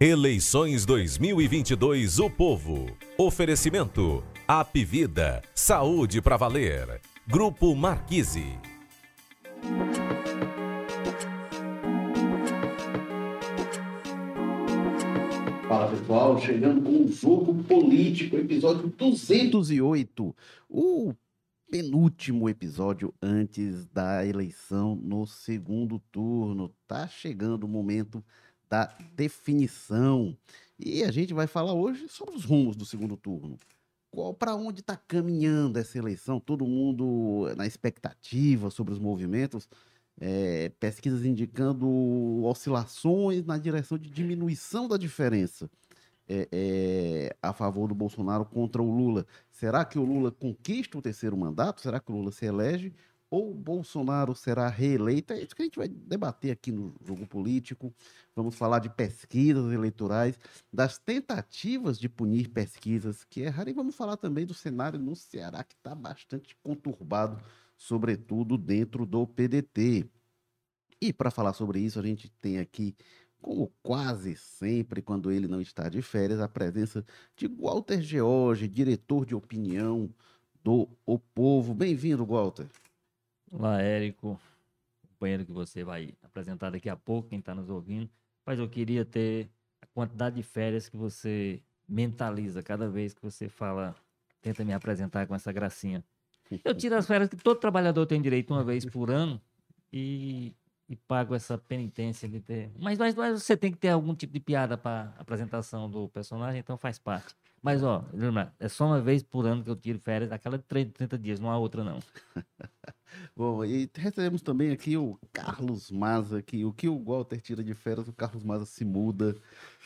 Eleições 2022 O Povo. Oferecimento. Apvida. Saúde para valer. Grupo Marquise. Fala pessoal, chegando com o jogo político, episódio 208. O penúltimo episódio antes da eleição no segundo turno. Tá chegando o momento da definição. E a gente vai falar hoje sobre os rumos do segundo turno. Qual para onde está caminhando essa eleição? Todo mundo na expectativa sobre os movimentos. É, pesquisas indicando oscilações na direção de diminuição da diferença é, é, a favor do Bolsonaro contra o Lula. Será que o Lula conquista o terceiro mandato? Será que o Lula se elege? Ou Bolsonaro será reeleito? É isso que a gente vai debater aqui no jogo político. Vamos falar de pesquisas eleitorais, das tentativas de punir pesquisas que erraram, e vamos falar também do cenário no Ceará, que está bastante conturbado, sobretudo dentro do PDT. E para falar sobre isso, a gente tem aqui como quase sempre, quando ele não está de férias, a presença de Walter George, diretor de opinião do O Povo. Bem-vindo, Walter. Olá, Érico, companheiro que você vai apresentar daqui a pouco, quem está nos ouvindo. Mas eu queria ter a quantidade de férias que você mentaliza cada vez que você fala, tenta me apresentar com essa gracinha. Eu tiro as férias que todo trabalhador tem direito uma vez por ano e e pago essa penitência de ter. Mas, mas, mas você tem que ter algum tipo de piada para apresentação do personagem, então faz parte. Mas, ó, é só uma vez por ano que eu tiro férias, aquela de 30 dias, não há outra, não. Bom, e recebemos também aqui o Carlos Maza, que o que o Walter tira de férias, o Carlos Maza se muda.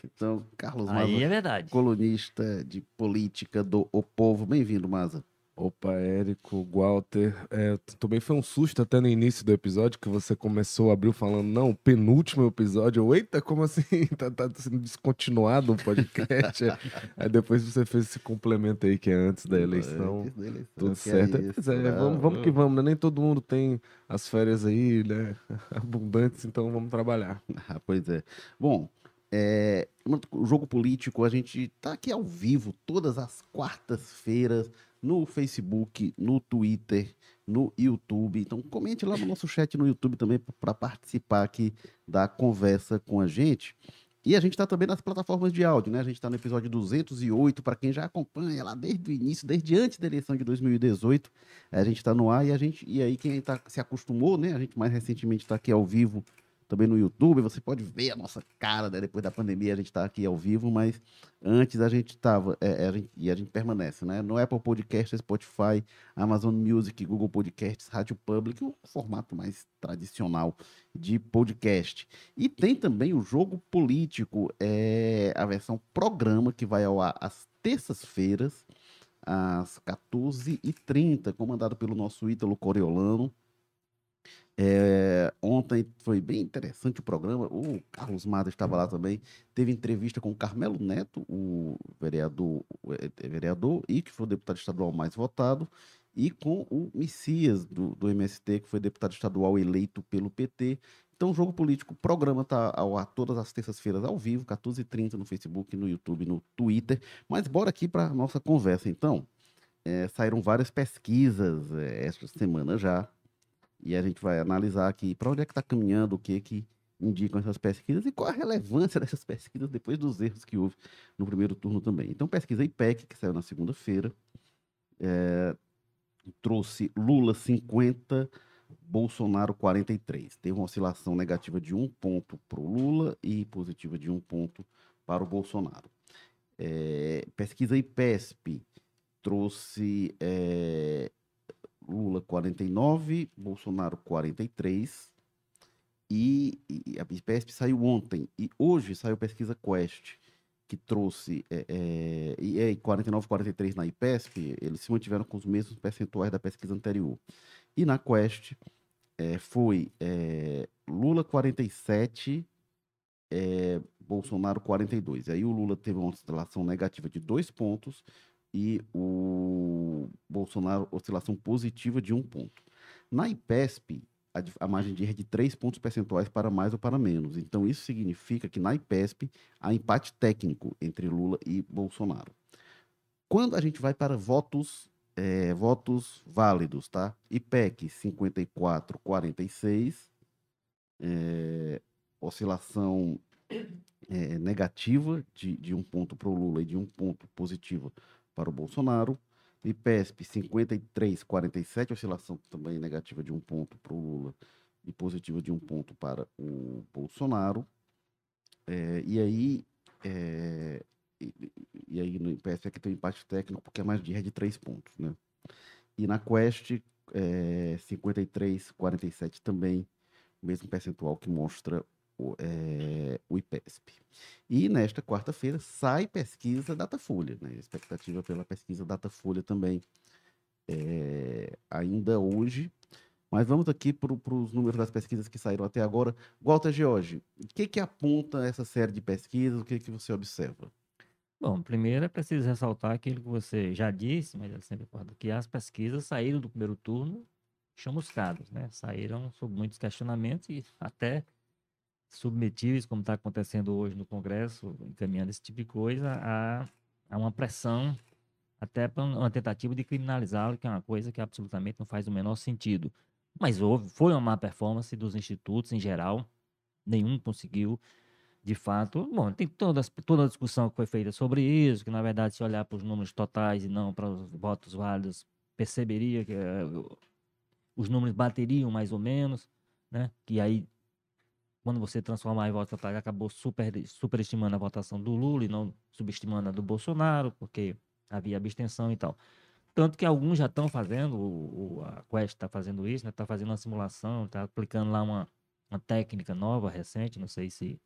Então, Carlos Maza, Aí é verdade. colunista de política do O Povo. Bem-vindo, Maza. Opa, Érico, Walter. É, também foi um susto até no início do episódio que você começou, abriu falando, não, penúltimo episódio. Eu, Eita, como assim? Tá, tá sendo descontinuado o podcast. aí depois você fez esse complemento aí que é antes da eleição. Antes da eleição tudo certo. É isso, é, vamos, vamos que vamos, né? Nem todo mundo tem as férias aí, né? Abundantes, então vamos trabalhar. Ah, pois é. Bom, é, jogo político, a gente tá aqui ao vivo todas as quartas-feiras no Facebook, no Twitter, no YouTube. Então comente lá no nosso chat no YouTube também para participar aqui da conversa com a gente. E a gente está também nas plataformas de áudio, né? A gente está no episódio 208, para quem já acompanha lá desde o início, desde antes da eleição de 2018. A gente está no ar e a gente e aí quem tá, se acostumou, né? A gente mais recentemente está aqui ao vivo também no YouTube. Você pode ver a nossa cara, né? Depois da pandemia a gente está aqui ao vivo, mas antes a gente estava, é, é e a gente permanece, né? No Apple Podcast, Spotify, Amazon Music, Google Podcasts, Rádio Public, o formato mais tradicional de podcast. E tem também o Jogo Político, é a versão programa que vai ao ar às terças-feiras, às 14h30, comandado pelo nosso Ítalo Coriolano. É, ontem foi bem interessante o programa. O Carlos Mada estava lá também. Teve entrevista com o Carmelo Neto, o vereador, o é, vereador e que foi o deputado estadual mais votado, e com o Messias do, do MST, que foi deputado estadual eleito pelo PT. Então, Jogo Político, o programa está ao ar todas as terças-feiras ao vivo, 14h30 no Facebook, no YouTube, no Twitter. Mas bora aqui para nossa conversa, então. É, saíram várias pesquisas é, esta semana já e a gente vai analisar aqui para onde é que está caminhando, o que que indicam essas pesquisas e qual a relevância dessas pesquisas depois dos erros que houve no primeiro turno também. Então, pesquisa IPEC, que saiu na segunda-feira, é, trouxe Lula 50, Bolsonaro 43. Teve uma oscilação negativa de um ponto para o Lula e positiva de um ponto para o Bolsonaro. É, pesquisa IPESP trouxe é, Lula 49, Bolsonaro 43. E, e a IPESP saiu ontem. E hoje saiu pesquisa Quest, que trouxe. É, é, e é 49, 43 na IPESP, eles se mantiveram com os mesmos percentuais da pesquisa anterior. E na Quest é, foi é, Lula 47, é, Bolsonaro 42. Aí o Lula teve uma oscilação negativa de dois pontos e o Bolsonaro oscilação positiva de um ponto. Na IPESP, a, a margem de erro é de 3 pontos percentuais para mais ou para menos. Então, isso significa que na IPESP há empate técnico entre Lula e Bolsonaro. Quando a gente vai para votos, eh, votos válidos, tá? IPEC 54,46, eh, oscilação eh, negativa de, de um ponto para o Lula e de um ponto positivo para o Bolsonaro. IPESP 53,47, oscilação também negativa de um ponto para o Lula e positiva de um ponto para o Bolsonaro. Eh, e aí, eh, e, e- aí no IPESP é que tem um empate técnico, porque é mais de, é de três pontos, né? E na Quest, eh, 53,47 também, mesmo percentual que mostra o, eh, o IPESP. E nesta quarta-feira sai pesquisa Datafolha, né? Expectativa pela pesquisa Datafolha também é, ainda hoje. Mas vamos aqui para os números das pesquisas que saíram até agora. Walter George, o que, que aponta essa série de pesquisas? O que, que você observa? Bom, primeiro é preciso ressaltar aquilo que você já disse, mas eu sempre recordo, que as pesquisas saíram do primeiro turno chamuscadas, né? Saíram sob muitos questionamentos e até submetíveis, como está acontecendo hoje no Congresso, encaminhando esse tipo de coisa, a, a uma pressão, até para uma tentativa de criminalizá-lo, que é uma coisa que absolutamente não faz o menor sentido. Mas houve, foi uma má performance dos institutos em geral, nenhum conseguiu de fato, bom, tem toda, toda a discussão que foi feita sobre isso, que na verdade, se olhar para os números totais e não para os votos válidos, perceberia que o- os números bateriam mais ou menos, né? Que aí, quando você transformar em votos totais, acabou super, superestimando a votação do Lula e não subestimando a do Bolsonaro, porque havia abstenção e tal. Tanto que alguns já estão fazendo, o, a Quest está fazendo isso, está fazendo uma simulação, está aplicando lá uma, uma técnica nova, recente, não sei se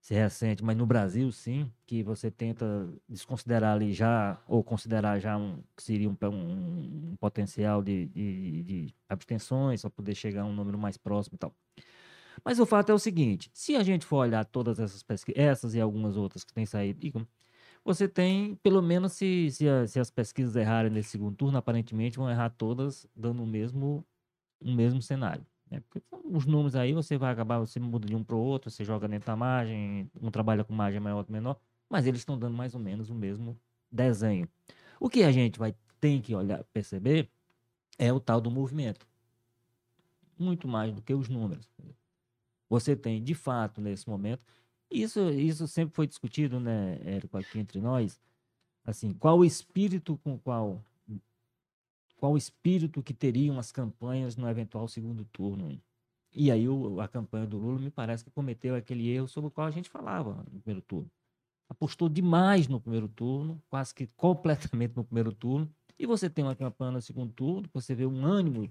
se é recente, mas no Brasil sim, que você tenta desconsiderar ali já, ou considerar já um, que seria um, um- um potencial de, de, de abstenções, para poder chegar a um número mais próximo e tal. Mas o fato é o seguinte, se a gente for olhar todas essas pesquisas, essas e algumas outras que têm saído, você tem, pelo menos se, se, a- se as pesquisas errarem nesse segundo turno, aparentemente vão errar todas, dando o mesmo, o mesmo cenário. Né? Porque os números aí, você vai acabar, você muda de um para o outro, você joga dentro da margem, um trabalha com margem maior ou menor, mas eles estão dando mais ou menos o mesmo desenho. O que a gente vai tem que olhar, perceber é o tal do movimento. Muito mais do que os números. Você tem, de fato, nesse momento, isso, isso sempre foi discutido, né, Érico, aqui entre nós, assim, qual o espírito com qual qual o espírito que teriam as campanhas no eventual segundo turno. E aí o- a campanha do Lula me parece que cometeu aquele erro sobre o qual a gente falava no primeiro turno. Apostou demais no primeiro turno, quase que completamente no primeiro turno, e você tem uma campanha no segundo turno, você vê um ânimo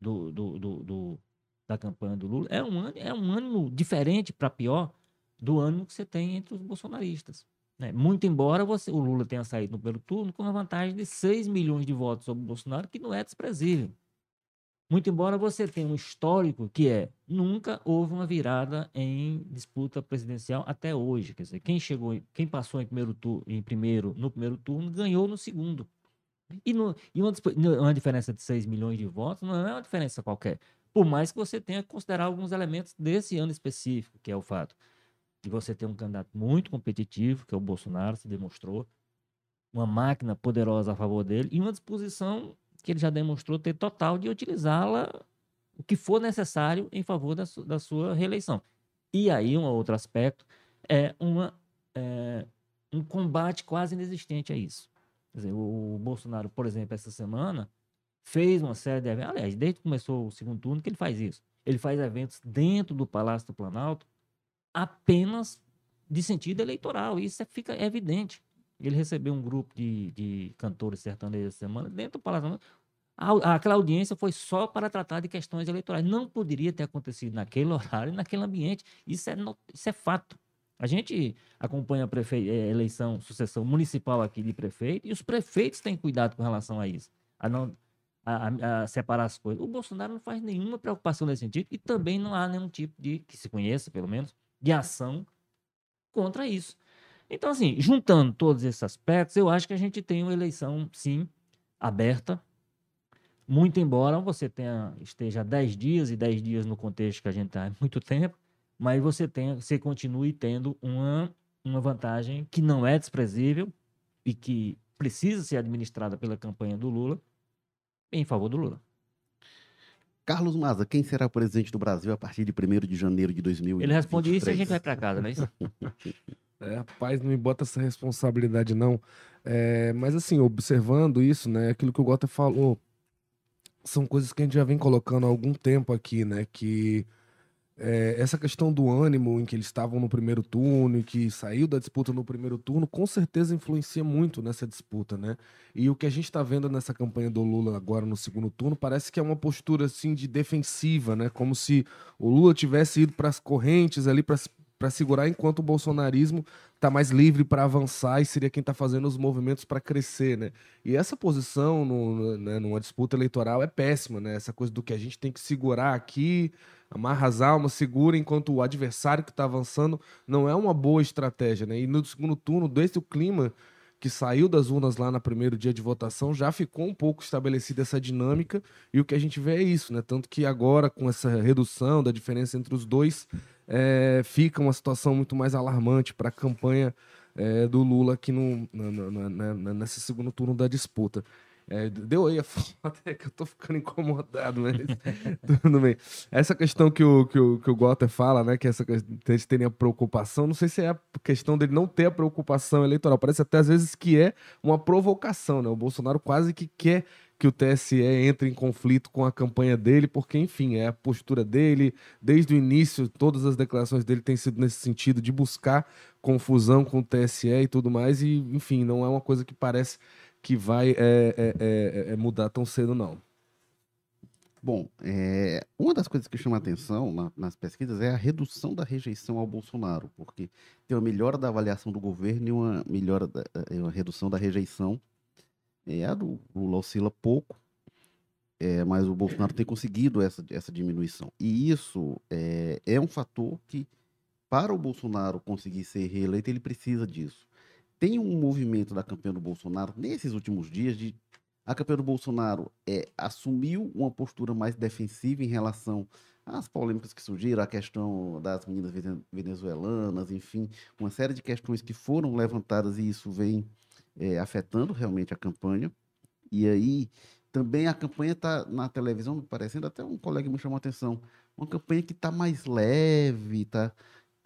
do, do, do- do- da campanha do Lula, é um, ânimo- é um ânimo diferente para pior do ânimo que você tem entre os bolsonaristas. né? Muito embora você, o Lula tenha saído no primeiro turno com uma vantagem de 6 milhões de votos sobre o Bolsonaro, que não é desprezível. Muito embora você tenha um histórico que é nunca houve uma virada em disputa presidencial até hoje. Quer dizer, quem chegou, em- quem passou em primeiro, tu, em primeiro no primeiro turno ganhou no segundo. E, no- e uma, uma diferença de 6 milhões de votos não é uma diferença qualquer. Por mais que você tenha que considerar alguns elementos desse ano específico, que é o fato de você ter um candidato muito competitivo, que é o Bolsonaro, se demonstrou, uma máquina poderosa a favor dele e uma disposição que ele já demonstrou ter total de utilizá-la o que for necessário em favor da, su- da sua reeleição. E aí, um outro aspecto é, uma, é, um combate quase inexistente a isso. Quer dizer, o Bolsonaro, por exemplo, essa semana fez uma série de eventos, aliás, desde que começou o segundo turno que ele faz isso. Ele faz eventos dentro do Palácio do Planalto apenas de sentido eleitoral. Isso é, fica evidente. Ele recebeu um grupo de, de cantores sertanejos essa semana dentro do Palácio. A, aquela audiência foi só para tratar de questões eleitorais. Não poderia ter acontecido naquele horário, naquele ambiente. Isso é, isso é fato. A gente acompanha a prefe- eh, eleição, sucessão municipal aqui de prefeito, e os prefeitos têm cuidado com relação a isso, a não a, a- separar as coisas. O Bolsonaro não faz nenhuma preocupação nesse sentido, e também não há nenhum tipo de, que se conheça, pelo menos, de ação contra isso. Então, assim, juntando todos esses aspectos, eu acho que a gente tem uma eleição, sim, aberta, Muito embora você tenha, esteja há 10 dias, e 10 dias no contexto que a gente está há muito tempo, mas você, tenha, você continue tendo uma, uma vantagem que não é desprezível e que precisa ser administrada pela campanha do Lula em favor do Lula. Carlos Maza, quem será o presidente do Brasil a partir de 1 de janeiro de 2023? Ele responde isso e a gente vai para casa, não é isso? É, rapaz, não me bota essa responsabilidade, não. É, mas assim, observando isso, né? Aquilo que o Gota falou, são coisas que a gente já vem colocando há algum tempo aqui, né? Que é, essa questão do ânimo em que eles estavam no primeiro turno e que saiu da disputa no primeiro turno, com certeza influencia muito nessa disputa, né? E o que a gente está vendo nessa campanha do Lula agora no segundo turno parece que é uma postura assim de defensiva, né? Como se o Lula tivesse ido para as correntes ali para segurar enquanto o bolsonarismo está mais livre para avançar e seria quem está fazendo os movimentos para crescer, né? E essa posição no, né, numa disputa eleitoral é péssima, né? Essa coisa do que a gente tem que segurar aqui, amarra as almas, segura enquanto o adversário que está avançando não é uma boa estratégia, né? E no segundo turno, desde o clima que saiu das urnas lá no primeiro dia de votação, já ficou um pouco estabelecida essa dinâmica e o que a gente vê é isso, né? Tanto que agora, com essa redução da diferença entre os dois, é, fica uma situação muito mais alarmante para a campanha é, do Lula aqui no, no, nesse segundo turno da disputa. É, deu aí a foto, é que eu tô ficando incomodado, mas tudo bem. Essa questão que o, que o, que o Gotter fala, né, que essa eles terem a preocupação, não sei se é a questão dele não ter a preocupação eleitoral, parece até às vezes que é uma provocação, né? O Bolsonaro quase que quer que o TSE entre em conflito com a campanha dele, porque, enfim, é a postura dele, desde o início, todas as declarações dele têm sido nesse sentido, de buscar confusão com o TSE e tudo mais, e, enfim, não é uma coisa que parece que vai é, é, é, é mudar tão cedo, não. Bom, é, uma das coisas que chama atenção na, nas pesquisas é a redução da rejeição ao Bolsonaro, porque tem uma melhora da avaliação do governo e uma melhora da, uma redução da rejeição é, a do Lula oscila pouco, é, mas o Bolsonaro tem conseguido essa, essa diminuição. E isso é, é um fator que, para o Bolsonaro conseguir ser reeleito, ele precisa disso. Tem um movimento da campanha do Bolsonaro nesses últimos dias de a campanha do Bolsonaro é, assumiu uma postura mais defensiva em relação às polêmicas que surgiram, a questão das meninas venezuelanas, enfim, uma série de questões que foram levantadas e isso vem é, afetando realmente a campanha. E aí também a campanha está na televisão, parecendo até um colega me chamou a atenção, uma campanha que está mais leve, tá?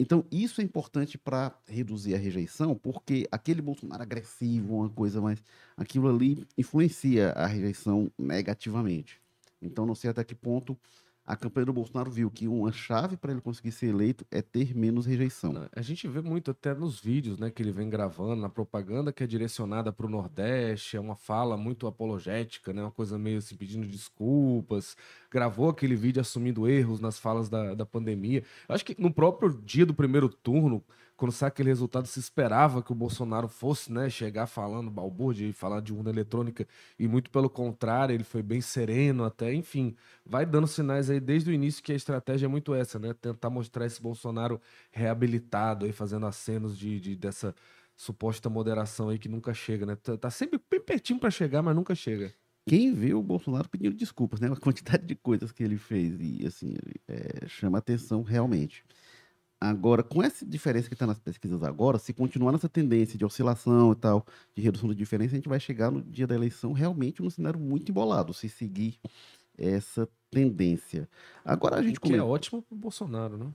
Então, isso é importante para reduzir a rejeição, porque aquele Bolsonaro agressivo, uma coisa mais. aquilo ali influencia a rejeição negativamente. Então, não sei até que ponto a campanha do Bolsonaro viu que uma chave para ele conseguir ser eleito é ter menos rejeição. A gente vê muito até nos vídeos né, que ele vem gravando, na propaganda que é direcionada para o Nordeste, é uma fala muito apologética, né, uma coisa meio assim, pedindo desculpas. Gravou aquele vídeo assumindo erros nas falas da, da pandemia. Acho que no próprio dia do primeiro turno, quando sai aquele resultado, se esperava que o Bolsonaro fosse né, chegar falando balbúrdia e falar de urna eletrônica, e muito pelo contrário, ele foi bem sereno até, enfim, vai dando sinais aí desde o início que a estratégia é muito essa, né? Tentar mostrar esse Bolsonaro reabilitado aí, fazendo acenos de, de dessa suposta moderação aí que nunca chega, né? Tá, tá sempre bem pertinho para chegar, mas nunca chega. Quem vê o Bolsonaro pedindo desculpas, né? A quantidade de coisas que ele fez e, assim, é, chama atenção realmente. Agora, com essa diferença que está nas pesquisas agora, se continuar nessa tendência de oscilação e tal, de redução da diferença, a gente vai chegar no dia da eleição realmente num cenário muito embolado, se seguir essa tendência. Agora a gente o que é ótimo para o Bolsonaro, né?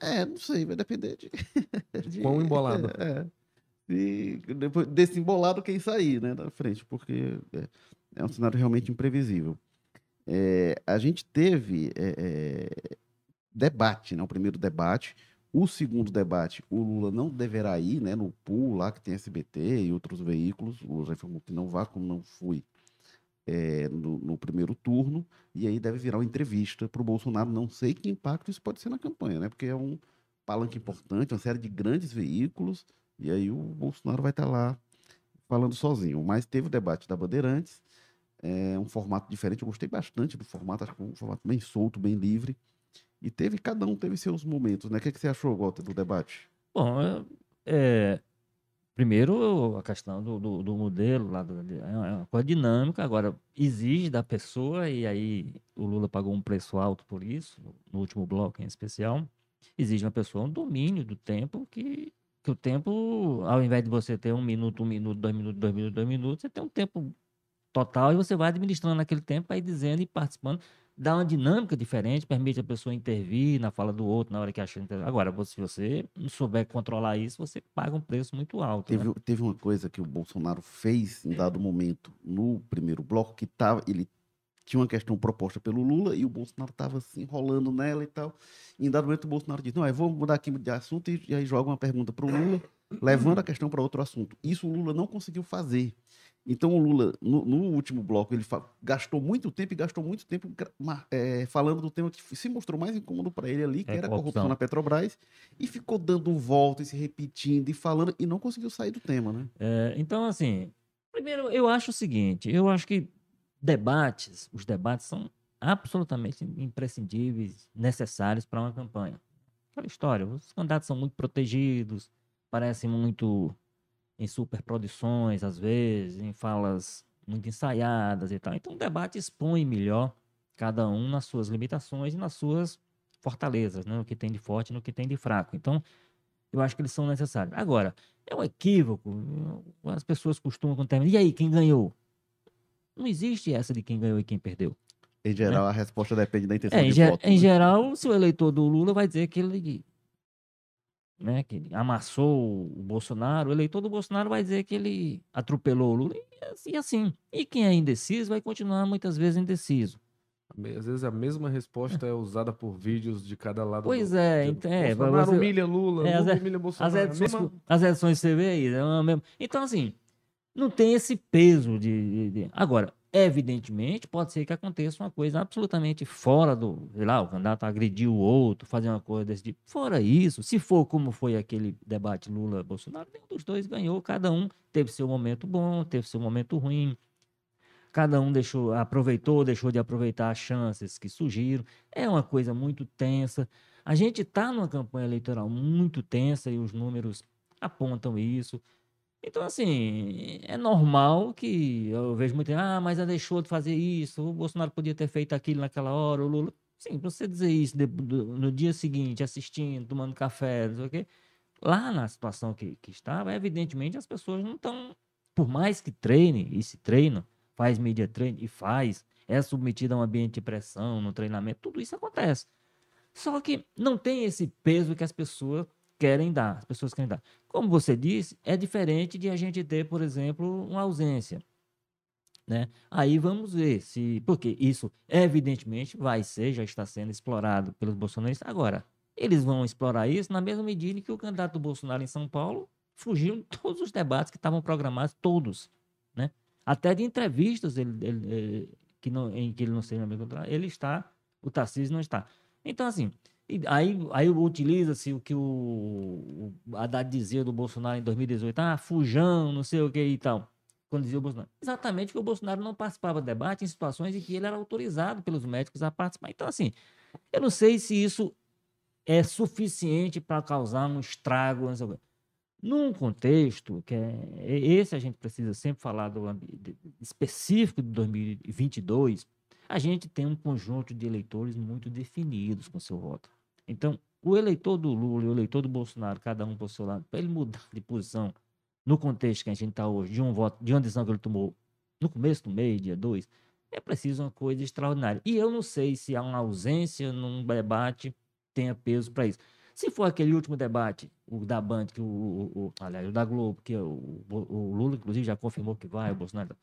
É, não sei, vai depender de. de Quão embolado. É. E depois desse embolado, quem sair, né, da frente, porque é, é um cenário realmente imprevisível. É, a gente teve é, é debate, né? O primeiro debate. O segundo debate, o Lula não deverá ir, né? No pool lá que tem SBT e outros veículos. O Lula já informou que não vá, como não fui é, no, no, primeiro turno. E aí deve virar uma entrevista para o Bolsonaro. Não sei que impacto isso pode ser na campanha, né? Porque é um palanque importante, uma série de grandes veículos. E aí o Bolsonaro vai estar tá lá falando sozinho. Mas teve o debate da Bandeirantes. É um formato diferente. Eu gostei bastante do formato, acho que um formato bem solto, bem livre. E teve, cada um teve seus momentos, né? O que, é que você achou, Walter, do debate? Bom, é, Primeiro, a questão do, do, do modelo, lá do- de- é uma coisa dinâmica, agora exige da pessoa, e aí o Lula pagou um preço alto por isso, no último bloco em especial, exige uma pessoa um domínio do tempo, que, que o tempo, ao invés de você ter um minuto, um minuto, dois minutos, dois minutos, dois minutos, você tem um tempo total e você vai administrando aquele tempo, vai dizendo e participando, dá uma dinâmica diferente, permite a pessoa intervir na fala do outro, na hora que acha. Agora, se você não souber controlar isso, você paga um preço muito alto. né? Teve, teve uma coisa que o Bolsonaro fez em dado momento no primeiro bloco, que tava, ele tinha uma questão proposta pelo Lula e o Bolsonaro estava se enrolando nela e tal. E em dado momento o Bolsonaro disse, não, eu vou mudar aqui de assunto e, e aí joga uma pergunta para o Lula, levando a questão para outro assunto. Isso o Lula não conseguiu fazer. Então o Lula, no, no último bloco, ele gastou muito tempo e gastou muito tempo eh, falando do tema que se mostrou mais incômodo para ele ali, que É era a corrupção corrupção. na Petrobras, e ficou dando volta e se repetindo e falando, e não conseguiu sair do tema, né? É, então, assim, primeiro, eu acho o seguinte: eu acho que debates, os debates são absolutamente imprescindíveis, necessários para uma campanha. Aquela história, os candidatos são muito protegidos, parecem muito em superproduções, às vezes, em falas muito ensaiadas e tal. Então, o debate expõe melhor cada um nas suas limitações e nas suas fortalezas, né? no que tem de forte e no que tem de fraco. Então, eu acho que eles são necessários. Agora, é um equívoco. As pessoas costumam quando termina. E aí, quem ganhou? Não existe essa de quem ganhou e quem perdeu. Em geral, a resposta depende da intenção É, em, de ge- voto. em né? geral, se o eleitor do Lula vai dizer que ele, né, que ele amassou o Bolsonaro, o eleitor do Bolsonaro vai dizer que ele atropelou o Lula e assim. assim. E quem é indeciso vai continuar muitas vezes indeciso. Às vezes a mesma resposta é usada por vídeos de cada lado. Pois do, é, então, é, Bolsonaro você- humilha Lula, É, as Lula e- humilha As Bolsonaro. É a edições, mesma- as edições você vê aí, é mesma- Então, assim, não tem esse peso de, de- de- Agora, evidentemente, pode ser que aconteça uma coisa absolutamente fora do. Sei lá, o candidato agrediu o outro, fazer uma coisa desse tipo. Fora isso, se for como foi aquele debate Lula-Bolsonaro, nenhum dos dois ganhou, cada um teve seu momento bom, teve seu momento ruim. Cada um deixou, aproveitou, deixou de aproveitar as chances que surgiram. É uma coisa muito tensa. A gente está numa campanha eleitoral muito tensa e os números apontam isso. Então, assim, é normal que eu vejo muito, ah, mas ela deixou de fazer isso, o Bolsonaro podia ter feito aquilo naquela hora, o Lula. Sim, você dizer isso no dia seguinte, assistindo, tomando café, não sei o quê, lá na situação que, que estava, evidentemente as pessoas não estão, por mais que treine e se treinam, faz media treino e faz, é submetido a um ambiente de pressão, no treinamento, tudo isso acontece. Só que não tem esse peso que as pessoas querem dar, as pessoas querem dar. Como você disse, é diferente de a gente ter, por exemplo, uma ausência. Né? Aí vamos ver se. Porque isso, evidentemente, vai ser, já está sendo explorado pelos bolsonaristas. Agora, eles vão explorar isso na mesma medida que o candidato do Bolsonaro em São Paulo fugiu de todos os debates que estavam programados, todos. Né? Até de entrevistas ele, ele- ele- que não, em que ele não seja mesmo, ele está, o Tarcísio não está. Então, assim, e aí, aí utiliza-se o que o, o Haddad dizia do Bolsonaro em 2018, ah, fujão, não sei o que e tal, quando dizia o Bolsonaro. Exatamente porque o Bolsonaro não participava do debate em situações em que ele era autorizado pelos médicos a participar. Então, assim, eu não sei se isso é suficiente para causar um estrago. Num contexto que é esse a gente precisa sempre falar do específico de 2022, a gente tem um conjunto de eleitores muito definidos com seu voto. Então, o eleitor do Lula e o eleitor do Bolsonaro, cada um por seu lado, para ele mudar de posição no contexto que a gente está hoje, de um voto, de uma decisão que ele tomou no começo do mês, dia 2, é preciso uma coisa extraordinária. E eu não sei se há uma ausência num debate tenha peso para isso. Se for aquele último debate, o da Band, que o, o, o- aliás, o da Globo, que o, o, Lula, inclusive, já confirmou que vai, o Bolsonaro.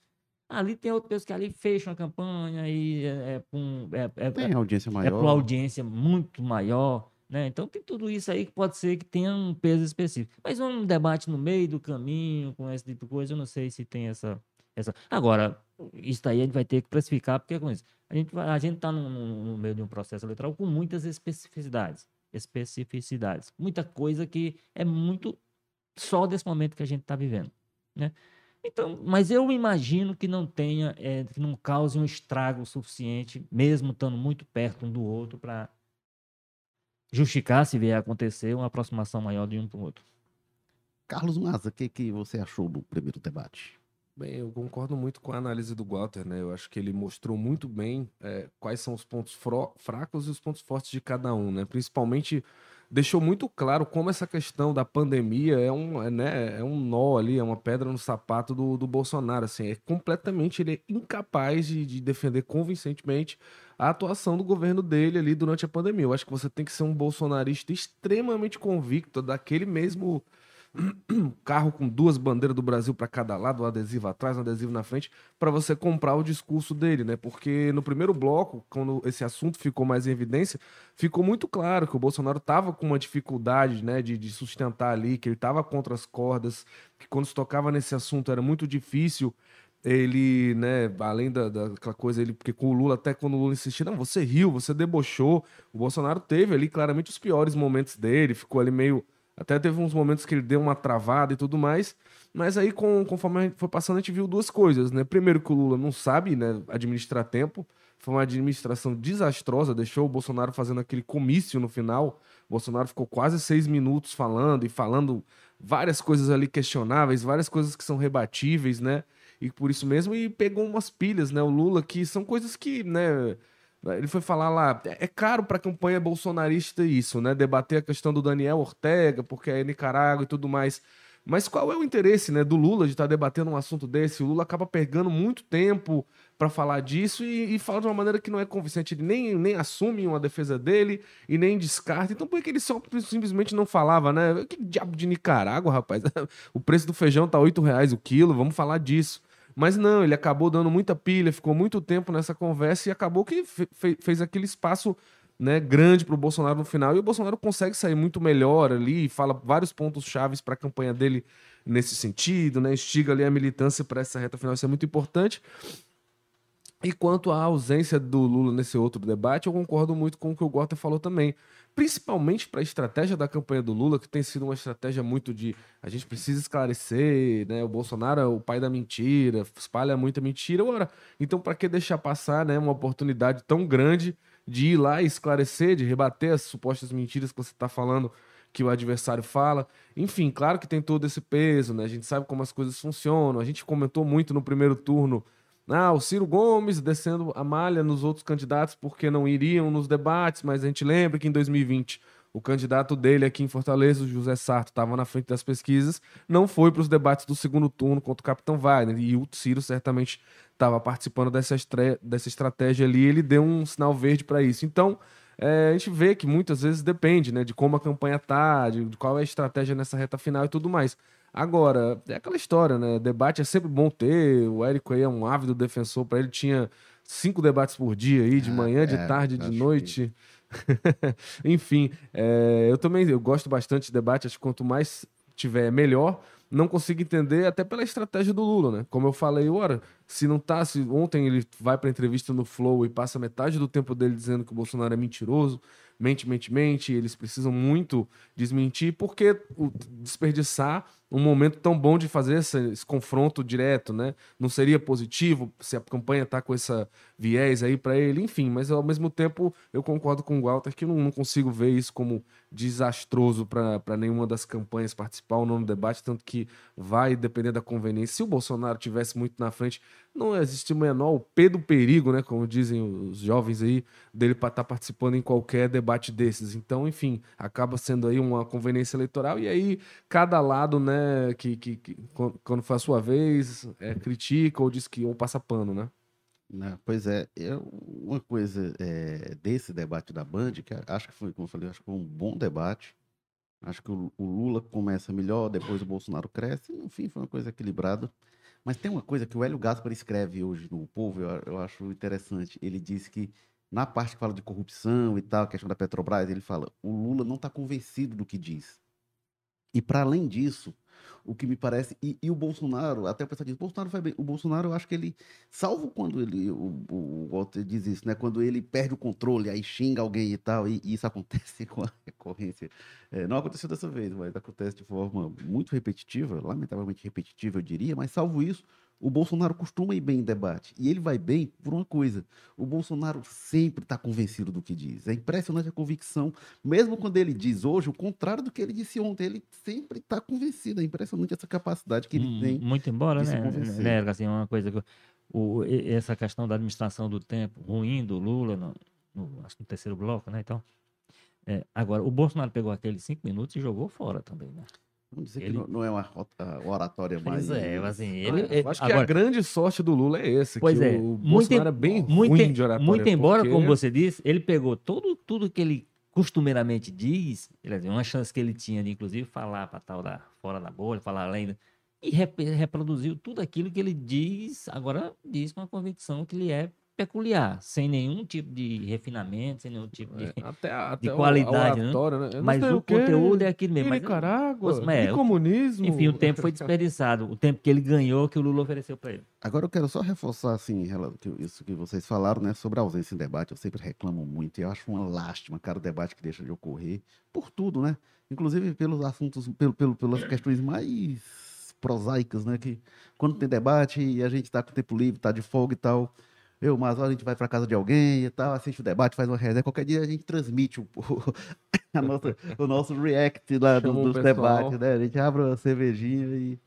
Ali tem pessoas que ali fecham a campanha e é, é, pra um- é, é, Tem audiência é maior. para uma audiência muito maior, né? Então tem tudo isso aí que pode ser que tenha um peso específico. Mas um debate no meio do caminho, com esse tipo de coisa, eu não sei se tem essa. essa... Agora, isso aí a gente vai ter que precificar, porque é com isso. A gente a está no- no meio de um processo eleitoral com muitas especificidades. Especificidades. Muita coisa que é muito só desse momento que a gente está vivendo. Né? Então, mas eu imagino que não tenha, é, que não cause um estrago suficiente, mesmo estando muito perto um do outro, para justificar, se vier a acontecer, uma aproximação maior de um para o outro. Carlos Maza, o que, que você achou do primeiro debate? Bem, eu concordo muito com a análise do Walter, né? Eu acho que ele mostrou muito bem é, quais são os pontos fracos e os pontos fortes de cada um, né? Principalmente deixou muito claro como essa questão da pandemia é um, é, né, é um nó ali, é uma pedra no sapato do, do Bolsonaro. Assim, é completamente ele é incapaz de, de defender convincentemente a atuação do governo dele ali durante a pandemia. Eu acho que você tem que ser um bolsonarista extremamente convicto daquele mesmo carro com duas bandeiras do Brasil para cada lado, um adesivo atrás, um adesivo na frente, para você comprar o discurso dele, né? Porque no primeiro bloco, quando esse assunto ficou mais em evidência, ficou muito claro que o Bolsonaro estava com uma dificuldade, né, de, de sustentar ali, que ele estava contra as cordas, que quando se tocava nesse assunto era muito difícil ele, né, além da, daquela coisa, ele, porque com o Lula, até quando o Lula insistia, não, você riu, você debochou, o Bolsonaro teve ali claramente os piores momentos dele, ficou ali meio até teve uns momentos que ele deu uma travada e tudo mais. Mas aí, com, conforme foi passando, a gente viu duas coisas, né? Primeiro, que o Lula não sabe né, administrar tempo. Foi uma administração desastrosa, deixou o Bolsonaro fazendo aquele comício no final. O Bolsonaro ficou quase seis minutos falando e falando várias coisas ali questionáveis, várias coisas que são rebatíveis, né? E por isso mesmo, e pegou umas pilhas, né? O Lula, que são coisas que, né? Ele foi falar lá, é, é caro para a campanha bolsonarista isso, né? Debater a questão do Daniel Ortega, porque é Nicarágua e tudo mais. Mas qual é o interesse, né, do Lula de estar tá debatendo um assunto desse? O Lula acaba pegando muito tempo para falar disso e, e, fala de uma maneira que não é convincente. Ele nem, nem assume uma defesa dele e nem descarta. Então por que ele só simplesmente não falava, né? Que diabo de Nicarágua, rapaz? o preço do feijão tá 8 reais o quilo, vamos falar disso. Mas não, ele acabou dando muita pilha, ficou muito tempo nessa conversa e acabou que fe fez aquele espaço né, grande para o Bolsonaro no final. E o Bolsonaro consegue sair muito melhor ali, fala vários pontos chaves para a campanha dele nesse sentido, né, instiga ali a militância para essa reta final, isso é muito importante. E quanto à ausência do Lula nesse outro debate, eu concordo muito com o que o Gota falou também principalmente para a estratégia da campanha do Lula, que tem sido uma estratégia muito de a gente precisa esclarecer, né? O Bolsonaro é o pai da mentira, espalha muita mentira. Ora, então para que deixar passar, né, uma oportunidade tão grande de ir lá e esclarecer, de rebater as supostas mentiras que você está falando que o adversário fala. Enfim, claro que tem todo esse peso, né? A gente sabe como as coisas funcionam. A gente comentou muito no primeiro turno ah, o Ciro Gomes descendo a malha nos outros candidatos porque não iriam nos debates, mas a gente lembra que em 2020 o candidato dele aqui em Fortaleza, o José Sarto, estava na frente das pesquisas, não foi para os debates do segundo turno contra o Capitão Wagner. E o Ciro certamente estava participando dessa, dessa estratégia ali, ele deu um sinal verde para isso. Então, é, a gente vê que muitas vezes depende né, de como a campanha tá, de, de qual é a estratégia nessa reta final e tudo mais. Agora, é aquela história, né? Debate é sempre bom ter. O Érico aí é um ávido defensor. Para ele tinha cinco debates por dia aí, de ah, manhã, de é, tarde, de noite. Que... Enfim, é, eu também eu gosto bastante de debate. Acho que quanto mais tiver, melhor. Não consigo entender até pela estratégia do Lula, né? Como eu falei, ora, se não tá, se ontem ele vai para entrevista no Flow e passa metade do tempo dele dizendo que o Bolsonaro é mentiroso, mente, mente, mente, eles precisam muito desmentir, porque desperdiçar um momento tão bom de fazer esse, esse confronto direto, né? Não seria positivo se a campanha está com essa viés aí para ele, enfim, mas ao mesmo tempo eu concordo com o Walter que não, não consigo ver isso como desastroso para nenhuma das campanhas participar ou não no debate, tanto que vai depender da conveniência. Se o Bolsonaro tivesse muito na frente, não existe o menor o P do perigo, né, como dizem os jovens aí, dele para estar tá participando em qualquer debate desses. Então, enfim, acaba sendo aí uma conveniência eleitoral e aí cada lado, né, que, que, que quando for a sua vez, é, critica ou diz que ou passa pano, né? Não, né, pois é, eu, uma coisa é, desse debate da Band, que acho que foi, como eu falei, acho que foi um bom debate. Acho que o, o Lula começa melhor, depois o Bolsonaro cresce, enfim, foi uma coisa equilibrada. Mas tem uma coisa que o Hélio Gaspar escreve hoje no Povo, eu, eu acho interessante. Ele diz que na parte que fala de corrupção e tal, questão da Petrobras, ele fala: o Lula não está convencido do que diz. E para além disso, o que me parece. E, e, o Bolsonaro, até o pessoal diz, Bolsonaro vai bem. O Bolsonaro, eu acho que ele, salvo quando ele, o, o Walter diz isso, né? Quando ele perde o controle, aí xinga alguém e tal, e, e isso acontece com a recorrência. É, não aconteceu dessa vez, mas acontece de forma muito repetitiva, lamentavelmente repetitiva, eu diria, mas salvo isso, O Bolsonaro costuma ir bem em debate. E ele vai bem por uma coisa. O Bolsonaro sempre está convencido do que diz. É impressionante a convicção. Mesmo quando ele diz hoje o contrário do que ele disse ontem, ele sempre está convencido. É impressionante essa capacidade que ele Hum, tem. Muito embora, né, né, Erika, assim, uma coisa que o, essa questão da administração do tempo ruim do Lula, no, no- acho que no terceiro bloco, né? Então, é, agora, o Bolsonaro pegou aqueles cinco minutos e jogou fora também, né? Vamos dizer Ele- que não, não é uma rota- a oratória mais. Pois é, assim, Ah, ele, eu ele- acho que a agora, grande sorte do Lula é esse, Pois que é, o muito Bolsonaro em- é bem muito, ruim em- de oratória. muito embora, porque- como você disse, ele pegou todo, tudo que ele costumeiramente diz, quer dizer, uma chance que ele tinha de, inclusive, falar para tal da fora da bolha, falar além, da- e rep- reproduziu tudo aquilo que ele diz, agora diz com a convicção que lhe é peculiar, sem nenhum tipo de refinamento, sem nenhum tipo de... É, até até o- qualidade, a né? oratória, né? Mas o conteúdo é aquilo mesmo. Mas- Nicarágua, Mas é, e o- comunismo. enfim, o tempo foi desperdiçado, o tempo que ele ganhou, que o Lula ofereceu para ele. Agora eu quero só reforçar assim, isso que vocês falaram, né, sobre a ausência em debate. Eu sempre reclamo muito e eu acho uma lástima, cara, o debate que deixa de ocorrer por tudo, né? Inclusive pelos assuntos, pelo, pelo- pelas questões mais prosaicas, né? Que quando tem debate e a gente tá com tempo livre, tá de folga e tal. Eu, mas a gente vai para casa de alguém e tal, assiste o debate, faz uma resenha. Qualquer dia a gente transmite o, a nossa- o nosso react lá Chama o dos debates, né? A gente abre uma cervejinha e.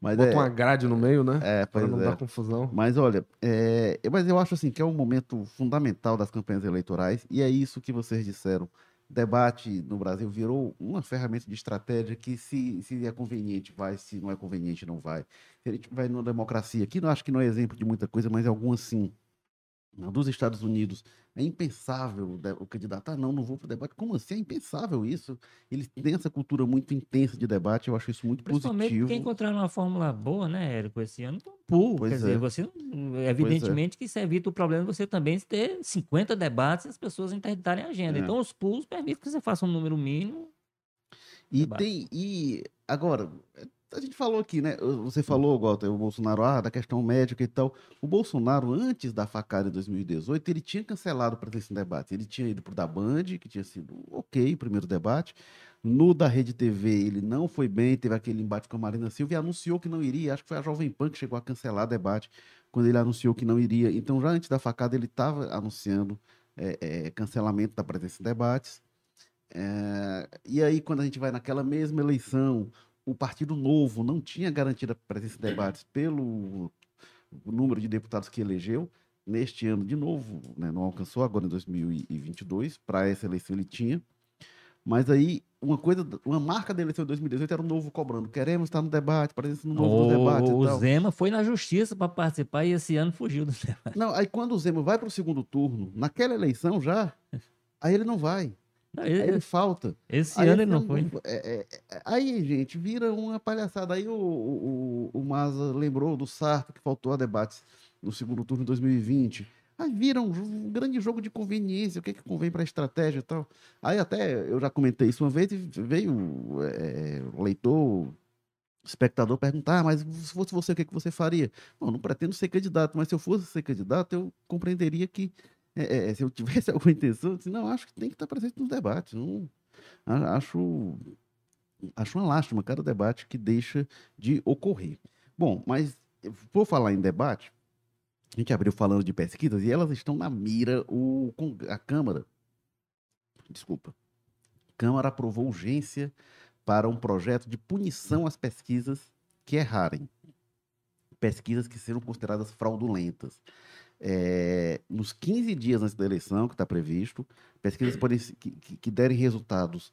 Mas Bota é, uma grade no meio, né? é, pois não é. dar confusão. Mas olha, é, mas eu acho assim que é um momento fundamental das campanhas eleitorais e é isso que vocês disseram. Debate no Brasil virou uma ferramenta de estratégia que se, se é conveniente vai, se não é conveniente não vai. Se a gente vai numa democracia, aqui não acho que não é exemplo de muita coisa, mas algumas sim. Dos Estados Unidos, é impensável o candidato, ah, não, não vou para o debate. Como assim? É impensável isso. Eles têm essa cultura muito intensa de debate, eu acho isso muito Principalmente positivo. porque encontraram uma fórmula boa, né, Érico, esse ano, pool. Pois Quer dizer, é. você, não- evidentemente que isso evita o problema de você também ter 50 debates e as pessoas interditarem a agenda. É. Então, os pools permitem que você faça um número mínimo. E Debate. tem. E agora, a gente falou aqui, né? Você falou, Walter, o Bolsonaro, ah, da questão médica e tal. O Bolsonaro, antes da facada em 2018, ele tinha cancelado para esse debate. Ele tinha ido pro da Band, que tinha sido ok, o primeiro debate. No da Rede TV, ele não foi bem, teve aquele embate com a Marina Silva e anunciou que não iria. Acho que foi a Jovem Pan que chegou a cancelar o debate quando ele anunciou que não iria. Então, já antes da facada, ele estava anunciando é, é, cancelamento da presença em debates. É, e aí, quando a gente vai naquela mesma eleição, o Partido Novo não tinha garantido a presença em debates pelo número de deputados que elegeu. Neste ano, de novo, né, não alcançou, agora em 2022, para essa eleição ele tinha. Mas aí, uma coisa, uma marca da eleição de 2018 era o Novo cobrando. Queremos estar no debate, presença no Novo no debate e o tal. Zema foi na justiça para participar e esse ano fugiu do debate. Não, aí quando o Zema vai para o segundo turno, naquela eleição já, aí ele não vai. Aí ele- ele falta. esse Aí ano ele não foi. é- é- é- aí, gente, vira uma palhaçada. Aí o, o, o, Maza lembrou do Sarto, que faltou a debates no segundo turno de 2020. Aí vira um, um grande jogo de conveniência, o que, que convém para a estratégia e tal. Aí até, eu já comentei isso uma vez, e veio é, o leitor, o espectador perguntar, "Ah, mas se fosse você, o que, que você faria? Não, não pretendo ser candidato, mas se eu fosse ser candidato, eu compreenderia que é, é, se eu tivesse alguma intenção, eu disse, não, acho que tem que estar presente nos debates. Não, acho, acho uma lástima cada debate que deixa de ocorrer. Bom, mas vou falar em debate. A gente abriu falando de pesquisas e elas estão na mira. O, a Câmara, desculpa, a Câmara aprovou urgência para um projeto de punição às pesquisas que errarem. Pesquisas que serão consideradas fraudulentas. É, nos 15 dias antes da eleição, que está previsto, pesquisas podem, que, que derem resultados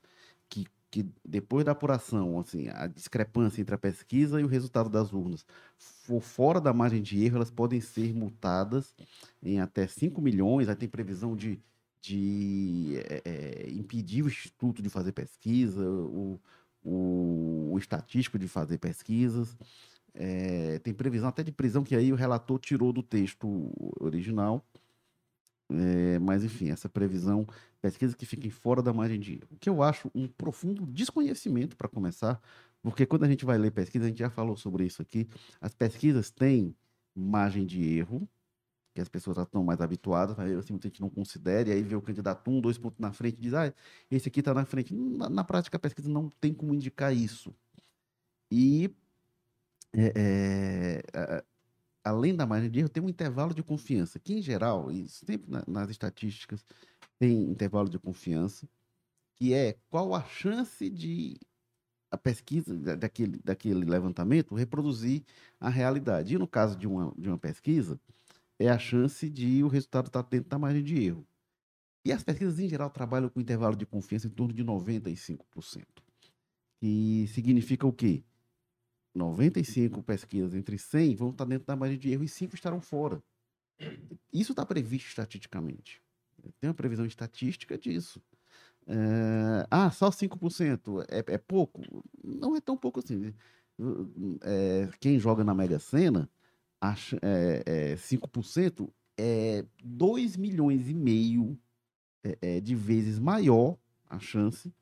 que, que, depois da apuração, assim, a discrepância entre a pesquisa e o resultado das urnas for fora da margem de erro, elas podem ser multadas em até 5 milhões. Aí tem previsão de, de é, é, impedir o Instituto de fazer pesquisa, o, o, o estatístico de fazer pesquisas. É, tem previsão até de prisão que aí o relator tirou do texto original. É, mas, enfim, essa previsão, pesquisas que fiquem fora da margem de erro. O que eu acho um profundo desconhecimento, para começar, porque quando a gente vai ler pesquisa, a gente já falou sobre isso aqui, as pesquisas têm margem de erro, que as pessoas já estão mais habituadas, aí assim, muita gente não considera, e aí vê o candidato um, dois pontos na frente e diz, ah, esse aqui está na frente. Na, na prática, a pesquisa não tem como indicar isso. E é, é, além da margem de erro, tem um intervalo de confiança, que em geral, e sempre na- nas estatísticas, tem intervalo de confiança, que é qual a chance de a pesquisa da- daquele, daquele levantamento reproduzir a realidade. E no caso de uma, de uma pesquisa, é a chance de o resultado estar dentro da margem de erro. E as pesquisas, em geral, trabalham com intervalo de confiança em torno de 95%. Que significa o quê? 95 pesquisas entre 100 vão estar dentro da margem de erro e 5 estarão fora. Isso está previsto estatisticamente. Tem uma previsão estatística disso. É, ah, só 5% é, é pouco? Não é tão pouco assim. É, quem joga na Mega Sena, acha, é, é, 5% é 2 milhões e meio é, de vezes maior a chance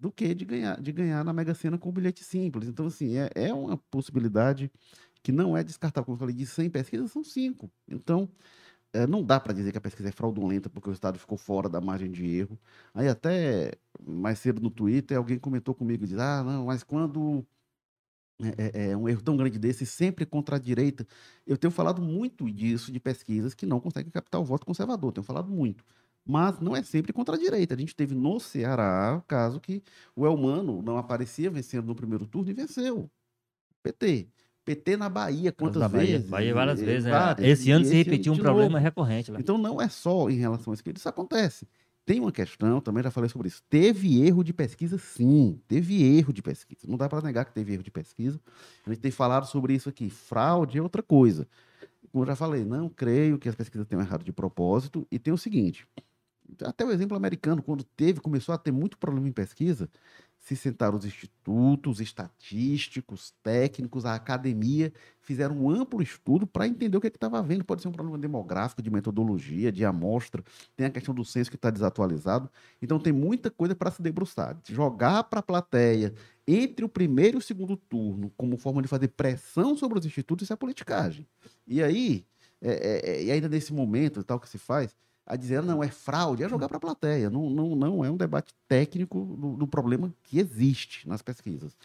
do que de ganhar, de ganhar na Mega Sena com um bilhete simples. Então, assim, é, é uma possibilidade que não é descartável. Como eu falei, de 100 pesquisas, são 5. Então, é, não dá para dizer que a pesquisa é fraudulenta porque o Estado ficou fora da margem de erro. Aí, até mais cedo no Twitter, alguém comentou comigo e disse: Ah, não, mas quando é, é, é um erro tão grande desse, sempre contra a direita. Eu tenho falado muito disso, de pesquisas que não conseguem captar o voto conservador. Tenho falado muito mas não é sempre contra a direita. A gente teve no Ceará o caso que o Elmano não aparecia vencendo no primeiro turno e venceu. PT. PT na Bahia, quantas da Bahia, vezes? Bahia várias vezes. né? várias. Esse ano se repetiu um problema novo. recorrente lá. Então não é só em relação à esquerda, isso acontece. Tem uma questão, também já falei sobre isso. Teve erro de pesquisa, sim. Teve erro de pesquisa. Não dá para negar que teve erro de pesquisa. A gente tem falado sobre isso aqui. Fraude é outra coisa. Como eu já falei, não creio que as pesquisas tenham errado de propósito. E tem o seguinte: até o exemplo americano, quando teve, começou a ter muito problema em pesquisa, se sentaram os institutos estatísticos, técnicos, a academia, fizeram um amplo estudo para entender o que estava havendo. Pode ser um problema demográfico, de metodologia, de amostra, tem a questão do censo que está desatualizado. Então tem muita coisa para se debruçar. Jogar para a plateia entre o primeiro e o segundo turno, como forma de fazer pressão sobre os institutos, isso é politicagem. E aí, é, é, é, e ainda nesse momento, tal que se faz, a dizer, não, é fraude, é jogar para a plateia. Não, não, não é um debate técnico do, do problema que existe nas pesquisas.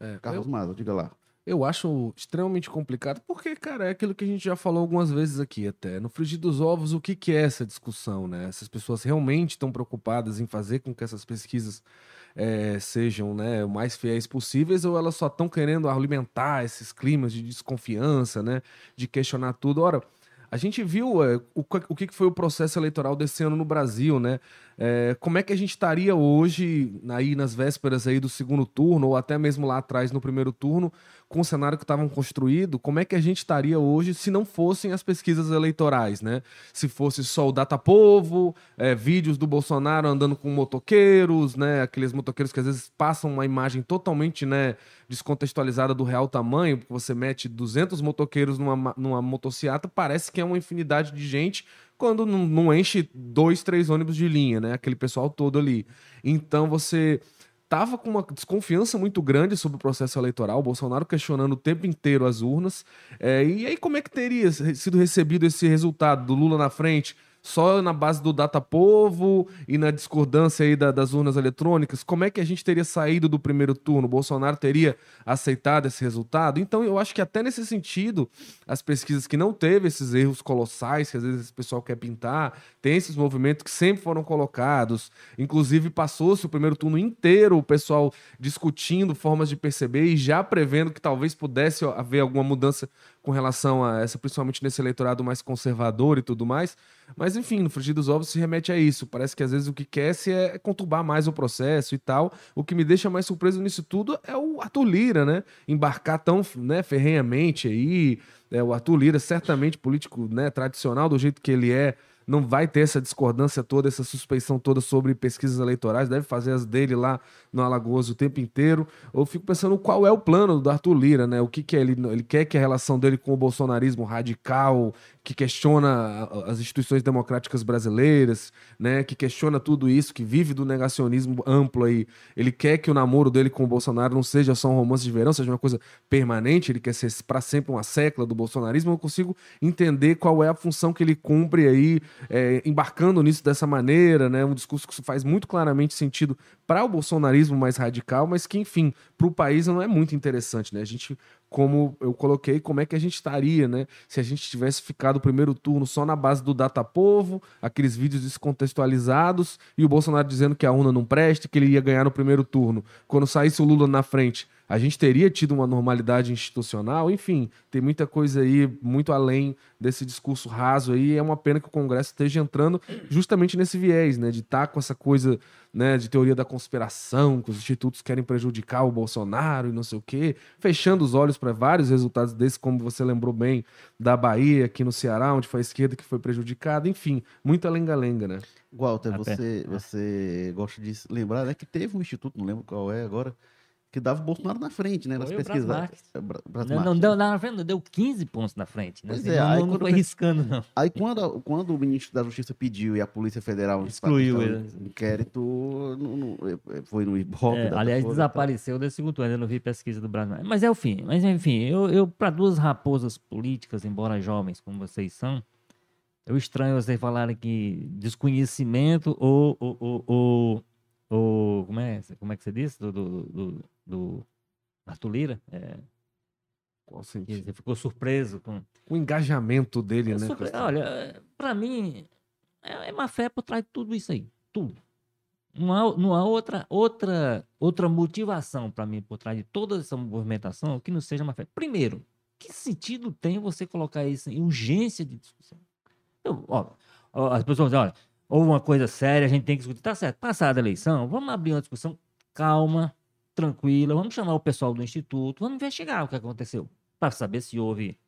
É, Carlos Maza, diga lá. Eu acho extremamente complicado, porque, cara, é aquilo que a gente já falou algumas vezes aqui até. No frigir dos ovos, o que, que é essa discussão, né? Essas pessoas realmente estão preocupadas em fazer com que essas pesquisas eh, sejam né, o mais fiéis possíveis, ou elas só estão querendo alimentar esses climas de desconfiança, né? De questionar tudo. Ora, a gente viu eh, o, o que foi o processo eleitoral desse ano no Brasil, né? Eh, como é que a gente estaria hoje, aí nas vésperas aí do segundo turno, ou até mesmo lá atrás no primeiro turno, com o cenário que estavam construído, como é que a gente estaria hoje se não fossem as pesquisas eleitorais, né? Se fosse só o Datapovo, eh, vídeos do Bolsonaro andando com motoqueiros, né? Aqueles motoqueiros que às vezes passam uma imagem totalmente, né, descontextualizada do real tamanho, porque você mete 200 motoqueiros numa, ma- numa motociata, parece que é uma infinidade de gente quando não, não enche dois, três ônibus de linha, né? Aquele pessoal todo ali. Então você tava com uma desconfiança muito grande sobre o processo eleitoral, o Bolsonaro questionando o tempo inteiro as urnas. É, e aí, como é que teria sido recebido esse resultado do Lula na frente? Só na base do Datapovo e na discordância aí da- das urnas eletrônicas, como é que a gente teria saído do primeiro turno? O Bolsonaro teria aceitado esse resultado? Então, eu acho que até nesse sentido, as pesquisas que não teve esses erros colossais que às vezes esse pessoal quer pintar, tem esses movimentos que sempre foram colocados. Inclusive, passou-se o primeiro turno inteiro o pessoal discutindo formas de perceber e já prevendo que talvez pudesse haver alguma mudança com relação a essa, principalmente nesse eleitorado mais conservador e tudo mais. Mas, enfim, no frigir dos ovos se remete a isso. Parece que às vezes o que quer se é conturbar mais o processo e tal. O que me deixa mais surpreso nisso tudo é o Arthur Lira, né? Embarcar tão né, ferrenhamente aí. É, o Arthur Lira, certamente político né, tradicional, do jeito que ele é, não vai ter essa discordância toda, essa suspeição toda sobre pesquisas eleitorais, deve fazer as dele lá no Alagoas o tempo inteiro. Eu fico pensando qual é o plano do Arthur Lira, né? O que, que é ele, ele quer que a relação dele com o bolsonarismo radical, que questiona as instituições democráticas brasileiras, né? Que questiona tudo isso, que vive do negacionismo amplo aí. Ele quer que o namoro dele com o Bolsonaro não seja só um romance de verão, seja uma coisa permanente, ele quer ser para sempre uma secla do bolsonarismo. Eu consigo entender qual é a função que ele cumpre aí, é, embarcando nisso dessa maneira, né? Um discurso que faz muito claramente sentido para o bolsonarismo mais radical, mas que, enfim, para o país não é muito interessante, né? A gente como eu coloquei, como é que a gente estaria, né? Se a gente tivesse ficado o primeiro turno só na base do Data Povo, aqueles vídeos descontextualizados, e o Bolsonaro dizendo que a urna não presta, que ele ia ganhar no primeiro turno. Quando saísse o Lula na frente, a gente teria tido uma normalidade institucional, enfim, tem muita coisa aí muito além desse discurso raso aí. É uma pena que o Congresso esteja entrando justamente nesse viés, né, de estar tá com essa coisa, né, de teoria da conspiração, que os institutos querem prejudicar o Bolsonaro e não sei o quê, fechando os olhos para vários resultados desses, como você lembrou bem da Bahia, aqui no Ceará, onde foi a esquerda que foi prejudicada, enfim, muita lenga-lenga, né? Walter, você, você gosta de lembrar né, que teve um instituto, não lembro qual é agora, que dava o Bolsonaro na frente, né? Nas pesquisas. É, Não, não né? deu na frente, não, deu 15 pontos na frente. Né? Pois é, não, aí não, quando foi eu- riscando, não. Aí quando, quando o ministro da Justiça pediu e a Polícia Federal Excluiu ele. um inquérito, no, no- foi no Ibope. É, aliás, tal. desapareceu desse segundo turno, eu não vi pesquisa do Brasil. Mas é o fim. Mas enfim, eu, eu para duas raposas políticas, embora jovens como vocês são, eu estranho vocês falarem que desconhecimento ou, ou, ou, ou- ou- como, é, como é que você disse? Do, do, do, do Arthur Lira? É, Qual sentido? você ficou surpreso com. O engajamento dele, né? essa- olha, para mim, é, é má fé por trás de tudo isso aí. Tudo. Não há, não há outra, outra, outra motivação para mim por trás de toda essa movimentação que não seja má fé. Primeiro, que sentido tem você colocar isso em urgência de discussão? Eu, ó, ó, as pessoas dizem, olha, houve uma coisa séria, a gente tem que discutir. Tá certo, passada a eleição, vamos abrir uma discussão calma, tranquila, vamos chamar o pessoal do Instituto, vamos investigar o que aconteceu, para saber se houve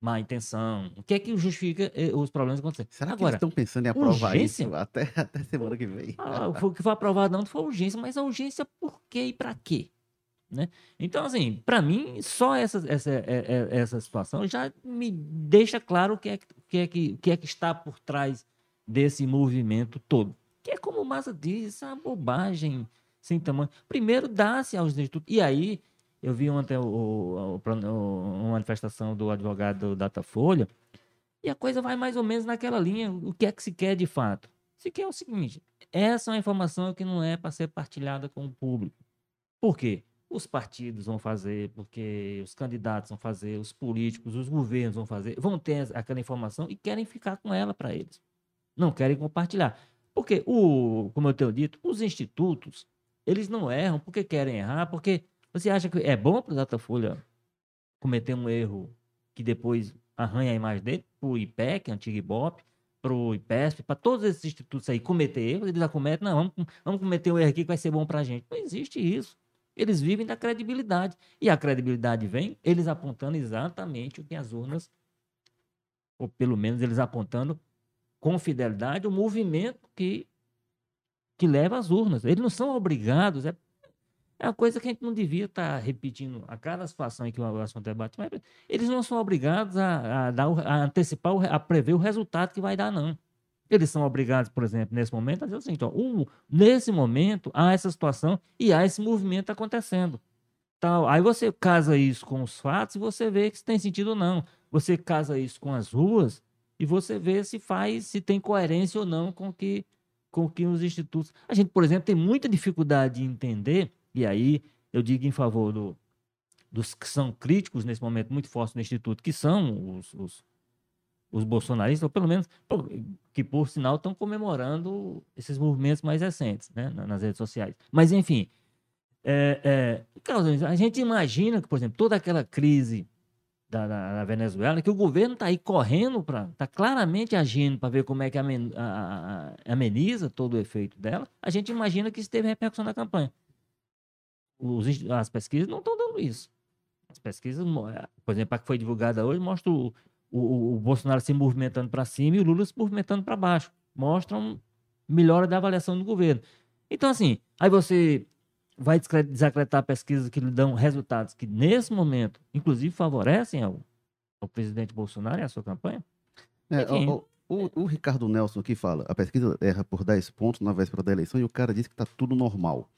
má intenção, o que é que justifica eh, os problemas que aconteceram. Será que Agora, eles estão pensando em aprovar urgência? isso até, até semana que vem? ah, o que foi aprovado não foi urgência, mas a urgência por quê e para quê? Né? Então, assim, para mim, só essa, essa, é- é- essa situação já me deixa claro o que é que, que, é que, que, é que está por trás desse movimento todo. Que é como o Massa diz, é uma bobagem sem tamanho. Primeiro, dá-se aos institutos. E aí, eu vi ontem o, o- o uma manifestação do advogado do Datafolha, e a coisa vai mais ou menos naquela linha. O que é que se quer de fato? Se quer o seguinte: essa é uma informação que não é para ser partilhada com o público. Por quê? Os partidos vão fazer, porque os candidatos vão fazer, os políticos, os governos vão fazer, vão ter aquela informação e querem ficar com ela para eles. Não querem compartilhar. Porque, o, como eu tenho dito, os institutos, eles não erram porque querem errar, porque você acha que é bom para o Datafolha cometer um erro que depois arranha a imagem dele, para o IPEC, antigo IBOP, para o IPESP, para todos esses institutos aí cometer erros, eles acometem, não, vamos, vamos cometer um erro aqui que vai ser bom para a gente. Não existe isso. Eles vivem da credibilidade. E a credibilidade vem eles apontando exatamente o que as urnas, ou pelo menos eles apontando com fidelidade o movimento que, que leva às urnas. Eles não são obrigados, é, é uma coisa que a gente não devia estar repetindo a cada situação em que o assunto debate, mas eles não são obrigados a, a dar, o- a antecipar, o a prever o resultado que vai dar, não. Eles são obrigados, por exemplo, nesse momento, a dizer o seguinte: ó, o- nesse momento há essa situação e há esse movimento acontecendo. Tal. Aí você casa isso com os fatos e você vê se tem sentido ou não. Você casa isso com as ruas e você vê se faz, se tem coerência ou não com que, com que os institutos. A gente, por exemplo, tem muita dificuldade de entender, e aí eu digo em favor do, dos que são críticos nesse momento muito fortes no Instituto, que são os, os, os bolsonaristas, ou pelo menos que, por sinal, estão comemorando esses movimentos mais recentes né, na- nas redes sociais. Mas, enfim, é, é, a gente imagina que, por exemplo, toda aquela crise da, da- da Venezuela, que o governo está aí correndo está claramente agindo para ver como é que amen- a- a- ameniza todo o efeito dela. A gente imagina que isso teve repercussão na campanha. Os as pesquisas não estão dando isso. As pesquisas, eh, por exemplo, a que foi divulgada hoje, mostra o, o, o Bolsonaro se movimentando para cima e o Lula se movimentando para baixo. Mostram melhora da avaliação do governo. Então, assim, aí você vai desacreditar pesquisas que lhe dão resultados que, nesse momento, inclusive favorecem ao, ao presidente Bolsonaro e à sua campanha? É, o, o- o Ricardo Nelson aqui fala, a pesquisa erra por 10 pontos na véspera da eleição e o cara disse que tá tudo normal.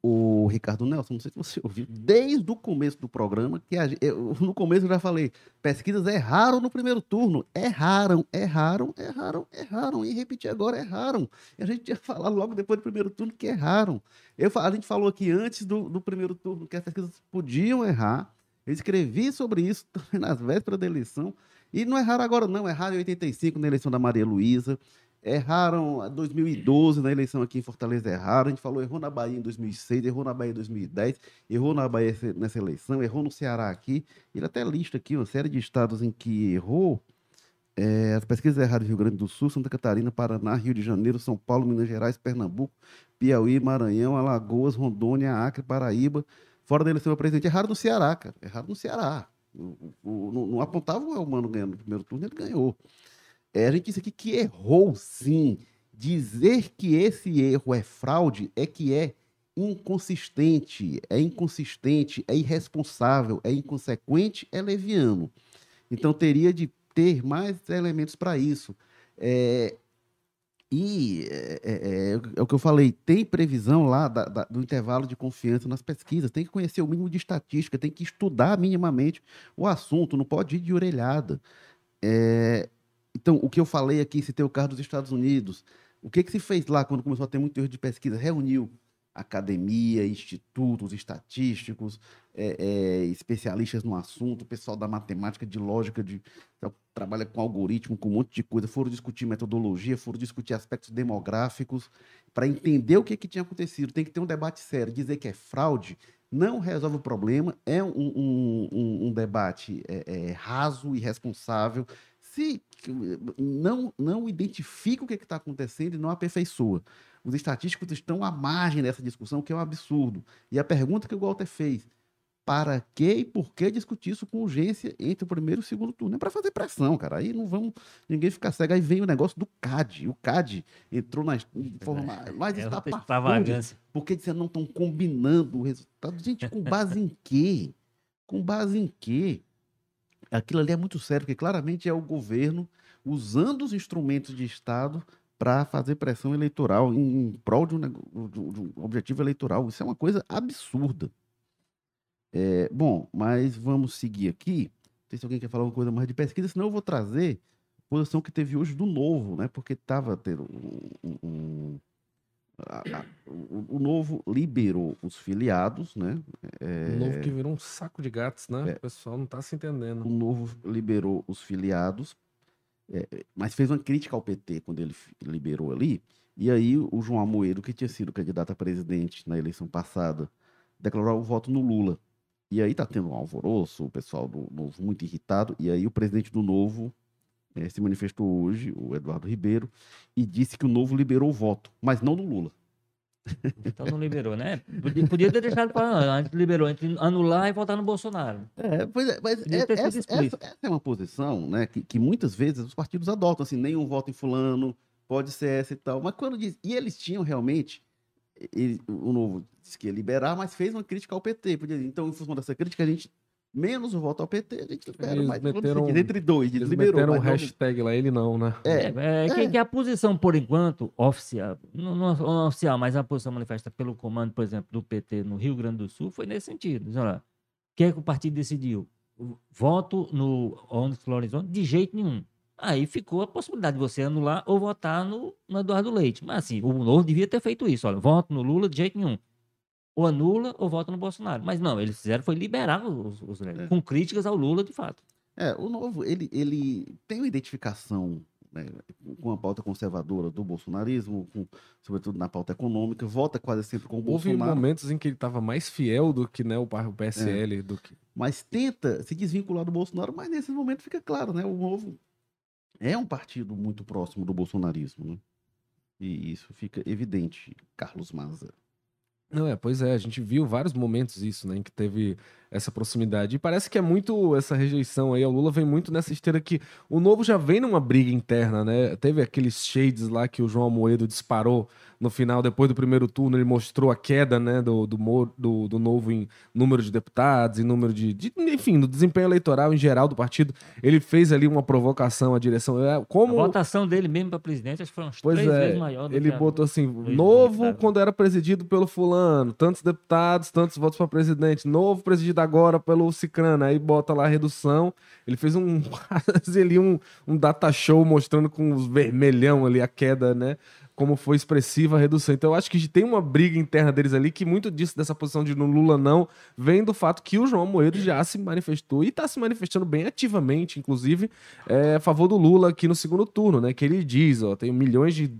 O Ricardo Nelson, não sei se você ouviu, desde o começo do programa, que a eu- no começo eu já falei, pesquisas erraram no primeiro turno. Erraram, erraram, erraram, erraram. E repetir agora, erraram. E a gente tinha falado logo depois do primeiro turno que erraram. Eu, a gente falou aqui antes do, do primeiro turno que as pesquisas podiam errar. Eu escrevi sobre isso nas vésperas da eleição. E não erraram agora, não. Erraram em 85 na eleição da Maria Luísa. Erraram em 2012 na eleição aqui em Fortaleza. Erraram. A gente falou, errou na Bahia em 2006, errou na Bahia em 2010, errou na Bahia nessa eleição, errou no Ceará aqui. Ele até lista aqui uma série de estados em que errou. É, as pesquisas erradas do Rio Grande do Sul, Santa Catarina, Paraná, Rio de Janeiro, São Paulo, Minas Gerais, Pernambuco, Piauí, Maranhão, Alagoas, Rondônia, Acre, Paraíba. Fora da eleição do presidente, erraram no Ceará, cara. Erraram no Ceará. O, o, não, não apontava o Elmano ganhando no primeiro turno, ele ganhou. É, a gente disse aqui que errou, sim. Dizer que esse erro é fraude é que é inconsistente, é inconsistente, é irresponsável, é inconsequente, é leviano. Então teria de ter mais elementos para isso. É, e é, é, é, o que eu falei, tem previsão lá da, da, do intervalo de confiança nas pesquisas, tem que conhecer o mínimo de estatística, tem que estudar minimamente o assunto, não pode ir de orelhada. É, então, o que eu falei aqui, se tem o caso dos Estados Unidos, o que, que se fez lá quando começou a ter muito erro de pesquisa? Reuniu academia, institutos estatísticos, é, é, especialistas no assunto, pessoal da matemática, de lógica, de então, trabalha com algoritmo, com um monte de coisa, foram discutir metodologia, foram discutir aspectos demográficos, para entender o que, que tinha acontecido. Tem que ter um debate sério. Dizer que é fraude não resolve o problema, é um, um, um, debate é, é raso e responsável. Se não, não identifica o que está acontecendo e não aperfeiçoa. Os estatísticos estão à margem dessa discussão, que é um absurdo. E a pergunta que o Walter fez, para que e por que discutir isso com urgência entre o primeiro e o segundo turno? É para fazer pressão, cara. Aí não vamos ninguém ficar cego. Aí vem o negócio do CAD. O CAD entrou na forma é, mais é extravagância. Porque disseram não estão combinando o resultado. Gente, com base em quê? Com base em quê? Aquilo ali é muito sério, porque claramente é o governo usando os instrumentos de Estado para fazer pressão eleitoral em, em prol de um, de um, objetivo eleitoral. Isso é uma coisa absurda. É, bom, mas vamos seguir aqui. Não sei se alguém quer falar alguma coisa mais de pesquisa, senão eu vou trazer a posição que teve hoje do novo, né? Porque estava tendo um, um a, a, o, o, novo liberou os filiados, né? É, o novo que virou um saco de gatos, né? É, o pessoal não está se entendendo. O novo liberou os filiados é, mas fez uma crítica ao PT quando ele liberou ali. E aí o João Amoedo, que tinha sido candidato a presidente na eleição passada, declarou o voto no Lula. E aí tá tendo um alvoroço, o pessoal do Novo muito irritado. E aí o presidente do Novo é, se manifestou hoje, o Eduardo Ribeiro, e disse que o Novo liberou o voto, mas não do Lula. Então não liberou, né? Podia, podia ter deixado para antes, liberou entre anular e votar no Bolsonaro. É, pois é, mas é, essa, essa, essa, é uma posição né, que, que, muitas vezes os partidos adotam, assim, nenhum voto em fulano, pode ser essa e tal. Mas quando diz. E eles tinham realmente. Ele, o novo disse que ia liberar, mas fez uma crítica ao PT. Podia, então, em função dessa crítica, a gente menos o voto ao PT, a gente espera mais. Meteram, entre dois, eles liberou. Meteram um hashtag lá, ele não, né? É, é, é, Que, que, a posição, por enquanto, oficial, não, não, oficial, mas a posição manifesta pelo comando, por exemplo, do PT no Rio Grande do Sul, foi nesse sentido. Olha, o que é que o partido decidiu? Voto no Onyx Horizonte de jeito nenhum. Aí ficou a possibilidade de você anular ou votar no, no Eduardo Leite. Mas assim, o Novo devia ter feito isso. Olha, voto no Lula de jeito nenhum ou anula ou vota no Bolsonaro. Mas não, eles fizeram foi liberar os, os é. com críticas ao Lula de fato. É, o novo, ele, ele tem uma identificação né, com a pauta conservadora do bolsonarismo, com, sobretudo na pauta econômica, vota quase sempre com o Houve Bolsonaro. Houve momentos em que ele estava mais fiel do que né, o, o PSL. É. Do que... Mas tenta se desvincular do Bolsonaro, mas nesse momento fica claro, né? O novo é um partido muito próximo do bolsonarismo, né? E isso fica evidente, Carlos Maza. Não, é, pois é, a gente viu vários momentos isso, né, em que teve essa proximidade. E parece que é muito essa rejeição aí ao Lula vem muito nessa esteira que o Novo já vem numa briga interna, né? Teve aqueles shades lá que o João Amoedo disparou no final, depois do primeiro turno, ele mostrou a queda, né, do, do, do, do Novo em número de deputados, em número de, de, enfim, do desempenho eleitoral em geral do partido. Ele fez ali uma provocação à direção. É, como... A votação dele mesmo para presidente, acho que foi uns pois três é, vezes maior do Ele que botou assim, Novo quando era presidido pelo fulano, tantos deputados, tantos votos para presidente, Novo presidido agora pelo Cicrano, aí bota lá a redução. Ele fez um ali um, um data show mostrando com os vermelhão ali a queda, né? como foi expressiva a redução. Então eu acho que tem uma briga interna deles ali que muito disso dessa posição de Lula não vem do fato que o João Moedo já se manifestou e está se manifestando bem ativamente, inclusive, é, a favor do Lula aqui no segundo turno, né? Que ele diz, ó, tem milhões de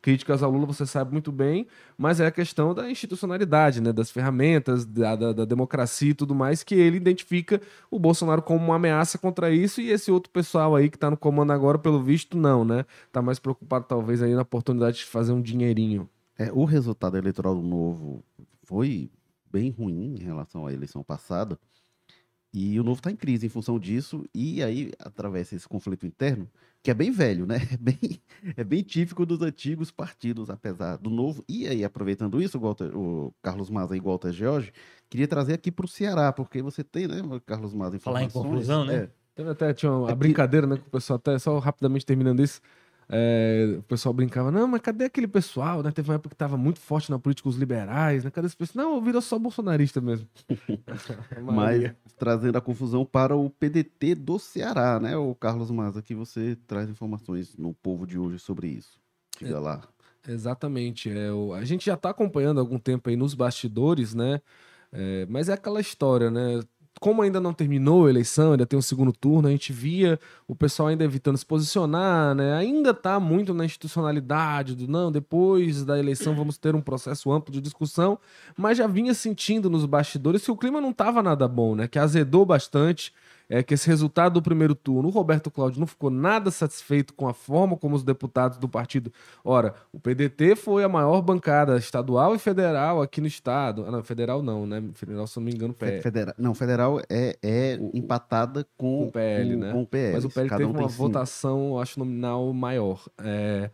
críticas ao Lula, você sabe muito bem, mas é a questão da institucionalidade, né, das ferramentas, da, da, da, democracia e tudo mais, que ele identifica o Bolsonaro como uma ameaça contra isso, e esse outro pessoal aí que está no comando agora, pelo visto, não, né? Está mais preocupado, talvez, aí na oportunidade de fazer um dinheirinho. É, o resultado eleitoral do novo foi bem ruim em relação à eleição passada. E o novo está em crise em função disso, e aí atravessa esse conflito interno, que é bem velho, né? É bem, é bem típico dos antigos partidos, apesar do novo. E aí, aproveitando isso, o, Walter, o Carlos Maza e o Walter George, queria trazer aqui para o Ceará, porque você tem, né, Carlos Maza, informações... Falar em conclusão, né? É. Teve até tinha uma, é brincadeira, né, com o pessoal, até só rapidamente terminando isso, é, o pessoal brincava, não, mas cadê aquele pessoal? Né? Teve uma época que estava muito forte na política os liberais, né? Cadê esse pessoal? Não, virou só bolsonarista mesmo. mas trazendo a confusão para o PDT do Ceará, né? O Carlos Maza, que você traz informações no povo de hoje sobre isso. Diga é, lá. Exatamente. É, o, a gente já está acompanhando há algum tempo aí nos bastidores, né? É, mas é aquela história, né? Como ainda não terminou a eleição, ainda tem um segundo turno, a gente via o pessoal ainda evitando se posicionar, né? Ainda está muito na institucionalidade do não, depois da eleição vamos ter um processo amplo de discussão, mas já vinha sentindo nos bastidores que o clima não estava nada bom, né? Que azedou bastante é que esse resultado do primeiro turno, o Roberto Cláudio não ficou nada satisfeito com a forma como os deputados do partido. Ora, o PDT foi a maior bancada estadual e federal aqui no estado. Ah, não, federal não, né? Federal, se não me engano, PL. Federal, não, federal é, é o, empatada com, com o PL, com, né? Com o PL. Mas o PL Cada teve um uma votação, acho, nominal maior. É.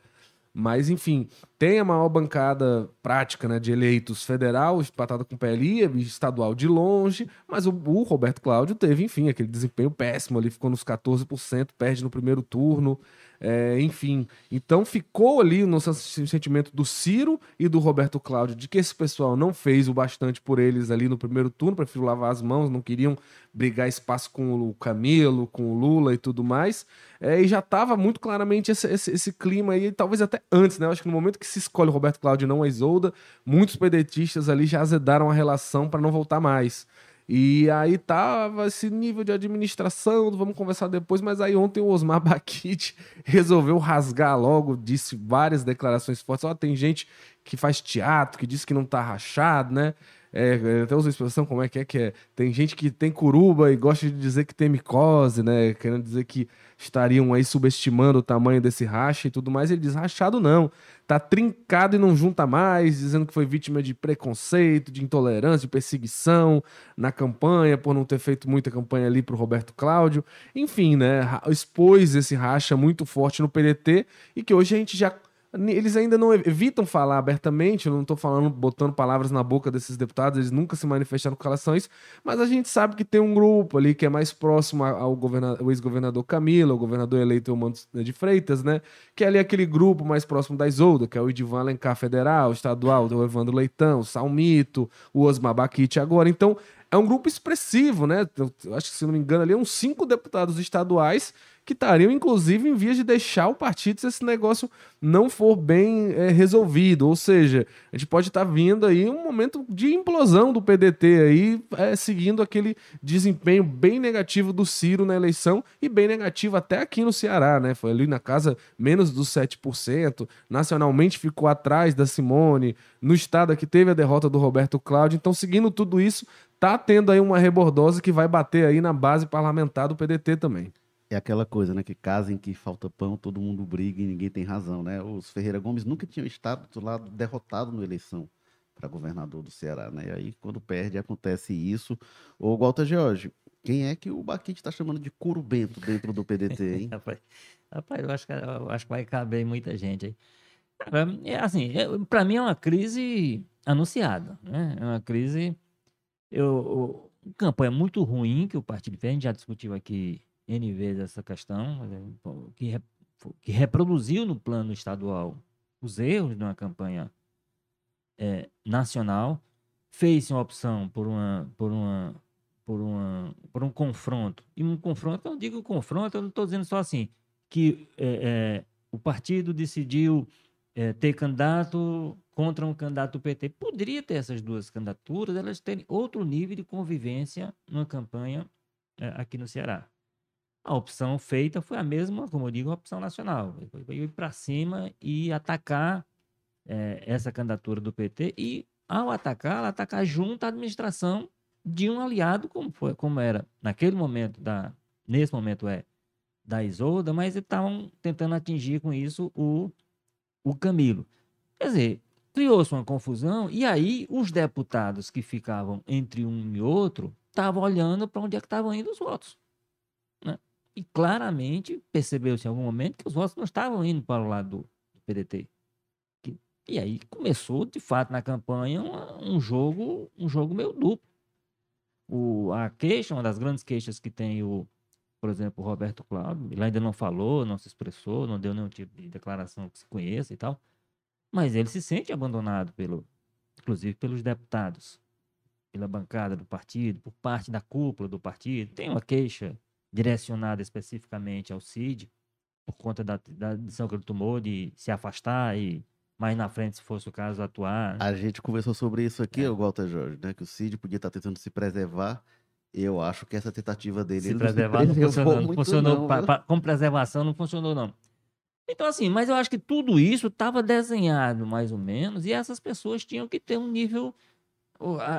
Mas, enfim, tem a maior bancada prática né, de eleitos federal, empatada com PLI, estadual de longe, mas o, o, Roberto Cláudio teve, enfim, aquele desempenho péssimo ali, ficou nos 14%, perde no primeiro turno. É, enfim, então ficou ali no sentimento do Ciro e do Roberto Cláudio de que esse pessoal não fez o bastante por eles ali no primeiro turno, prefiro lavar as mãos, não queriam brigar espaço com o Camilo, com o Lula e tudo mais. É, e já estava muito claramente esse, esse, esse, clima aí, talvez até antes, né? Eu acho que no momento que se escolhe o Roberto Cláudio e não a Isolda, muitos pedetistas ali já azedaram a relação para não voltar mais. E aí tava esse nível de administração, vamos conversar depois, mas aí ontem o Osmar Baquite resolveu rasgar logo, disse várias declarações fortes. Ó, tem gente que faz teatro, que diz que não tá rachado, né? É, até usa a expressão como é que é que é. Tem gente que tem curuba e gosta de dizer que tem micose, né? Querendo dizer que estariam aí subestimando o tamanho desse racha e tudo mais. Ele diz: rachado não, tá trincado e não junta mais, dizendo que foi vítima de preconceito, de intolerância, de perseguição na campanha, por não ter feito muita campanha ali pro Roberto Cláudio. Enfim, né? Expôs esse racha muito forte no PDT e que hoje a gente já eles ainda não evitam falar abertamente, eu não estou falando, botando palavras na boca desses deputados, eles nunca se manifestaram com relação a isso, mas a gente sabe que tem um grupo ali que é mais próximo ao, ao ex-governador Camilo, o governador eleito Eumano de Freitas, né? Que é ali aquele grupo mais próximo da Isolda, que é o Edivan Alencar Federal, estadual, o Evandro Leitão, o Salmito, o Osmar Baquite agora. Então, é um grupo expressivo, né? Eu acho que, se não me engano, ali, uns cinco deputados estaduais que estariam, inclusive, em vias de deixar o partido se esse negócio não for bem é, resolvido. Ou seja, a gente pode estar tá vindo aí um momento de implosão do PDT aí, é, seguindo aquele desempenho bem negativo do Ciro na eleição e bem negativo até aqui no Ceará, né? Foi ali na casa menos dos 7%, nacionalmente ficou atrás da Simone, no estado aqui teve a derrota do Roberto Cláudio. Então, seguindo tudo isso, tá tendo aí uma rebordosa que vai bater aí na base parlamentar do PDT também é aquela coisa, né? Que casa em que falta pão, todo mundo briga e ninguém tem razão, né? Os Ferreira Gomes nunca tinham estado do lado derrotado na eleição para governador do Ceará, né? E aí, quando perde, acontece isso. Ô, Walter George, quem é que o Baquite está chamando de curubento dentro do PDT, hein? rapaz, rapaz eu, acho que, eu acho que vai caber muita gente aí. É assim, é, para mim é uma crise anunciada, né? É uma crise... Eu, eu, campanha muito ruim que o partido fez, a gente já discutiu aqui N vezes essa questão, que, que reproduziu no plano estadual os erros de uma campanha é, nacional, fez uma opção por uma, por uma, por uma, por um confronto. E um confronto, eu digo confronto, eu não estou dizendo só assim que é, é, o partido decidiu é, ter candidato contra um candidato PT. Poderia ter essas duas candidaturas, elas terem outro nível de convivência numa campanha é, aqui no Ceará. A opção feita foi a mesma, como eu digo, a opção nacional. Foi ir para cima e atacar é, essa candidatura do PT e, ao atacar, atacar junto à administração de um aliado, como, foi, como era naquele momento, da, nesse momento é da Isolda, mas estavam tentando atingir com isso o o Camilo. Quer dizer, criou-se uma confusão e aí os deputados que ficavam entre um e outro estavam olhando para onde é que estavam indo os votos. E claramente percebeu-se em algum momento que os votos não estavam indo para o lado do, PDT. E aí começou, de fato, na campanha um, um jogo um jogo meio duplo. O, a queixa, uma das grandes queixas que tem o, por exemplo, o Roberto Cláudio, ele ainda não falou, não se expressou, não deu nenhum tipo de declaração que se conheça e tal, mas ele se sente abandonado, pelo, inclusive pelos deputados, pela bancada do partido, por parte da cúpula do partido. Tem uma queixa direcionada especificamente ao CID, por conta da, da decisão que ele tomou de se afastar e mais na frente, se fosse o caso, atuar. A gente conversou sobre isso aqui, é. Walter Jorge, né? Que o Cid podia estar tentando se preservar eu acho que essa tentativa dele. Se preservar não, funcionou. Não funcionou não, pra, pra, com preservação não funcionou, não. Então, assim, mas eu acho que tudo isso estava desenhado, mais ou menos, e essas pessoas tinham que ter um nível.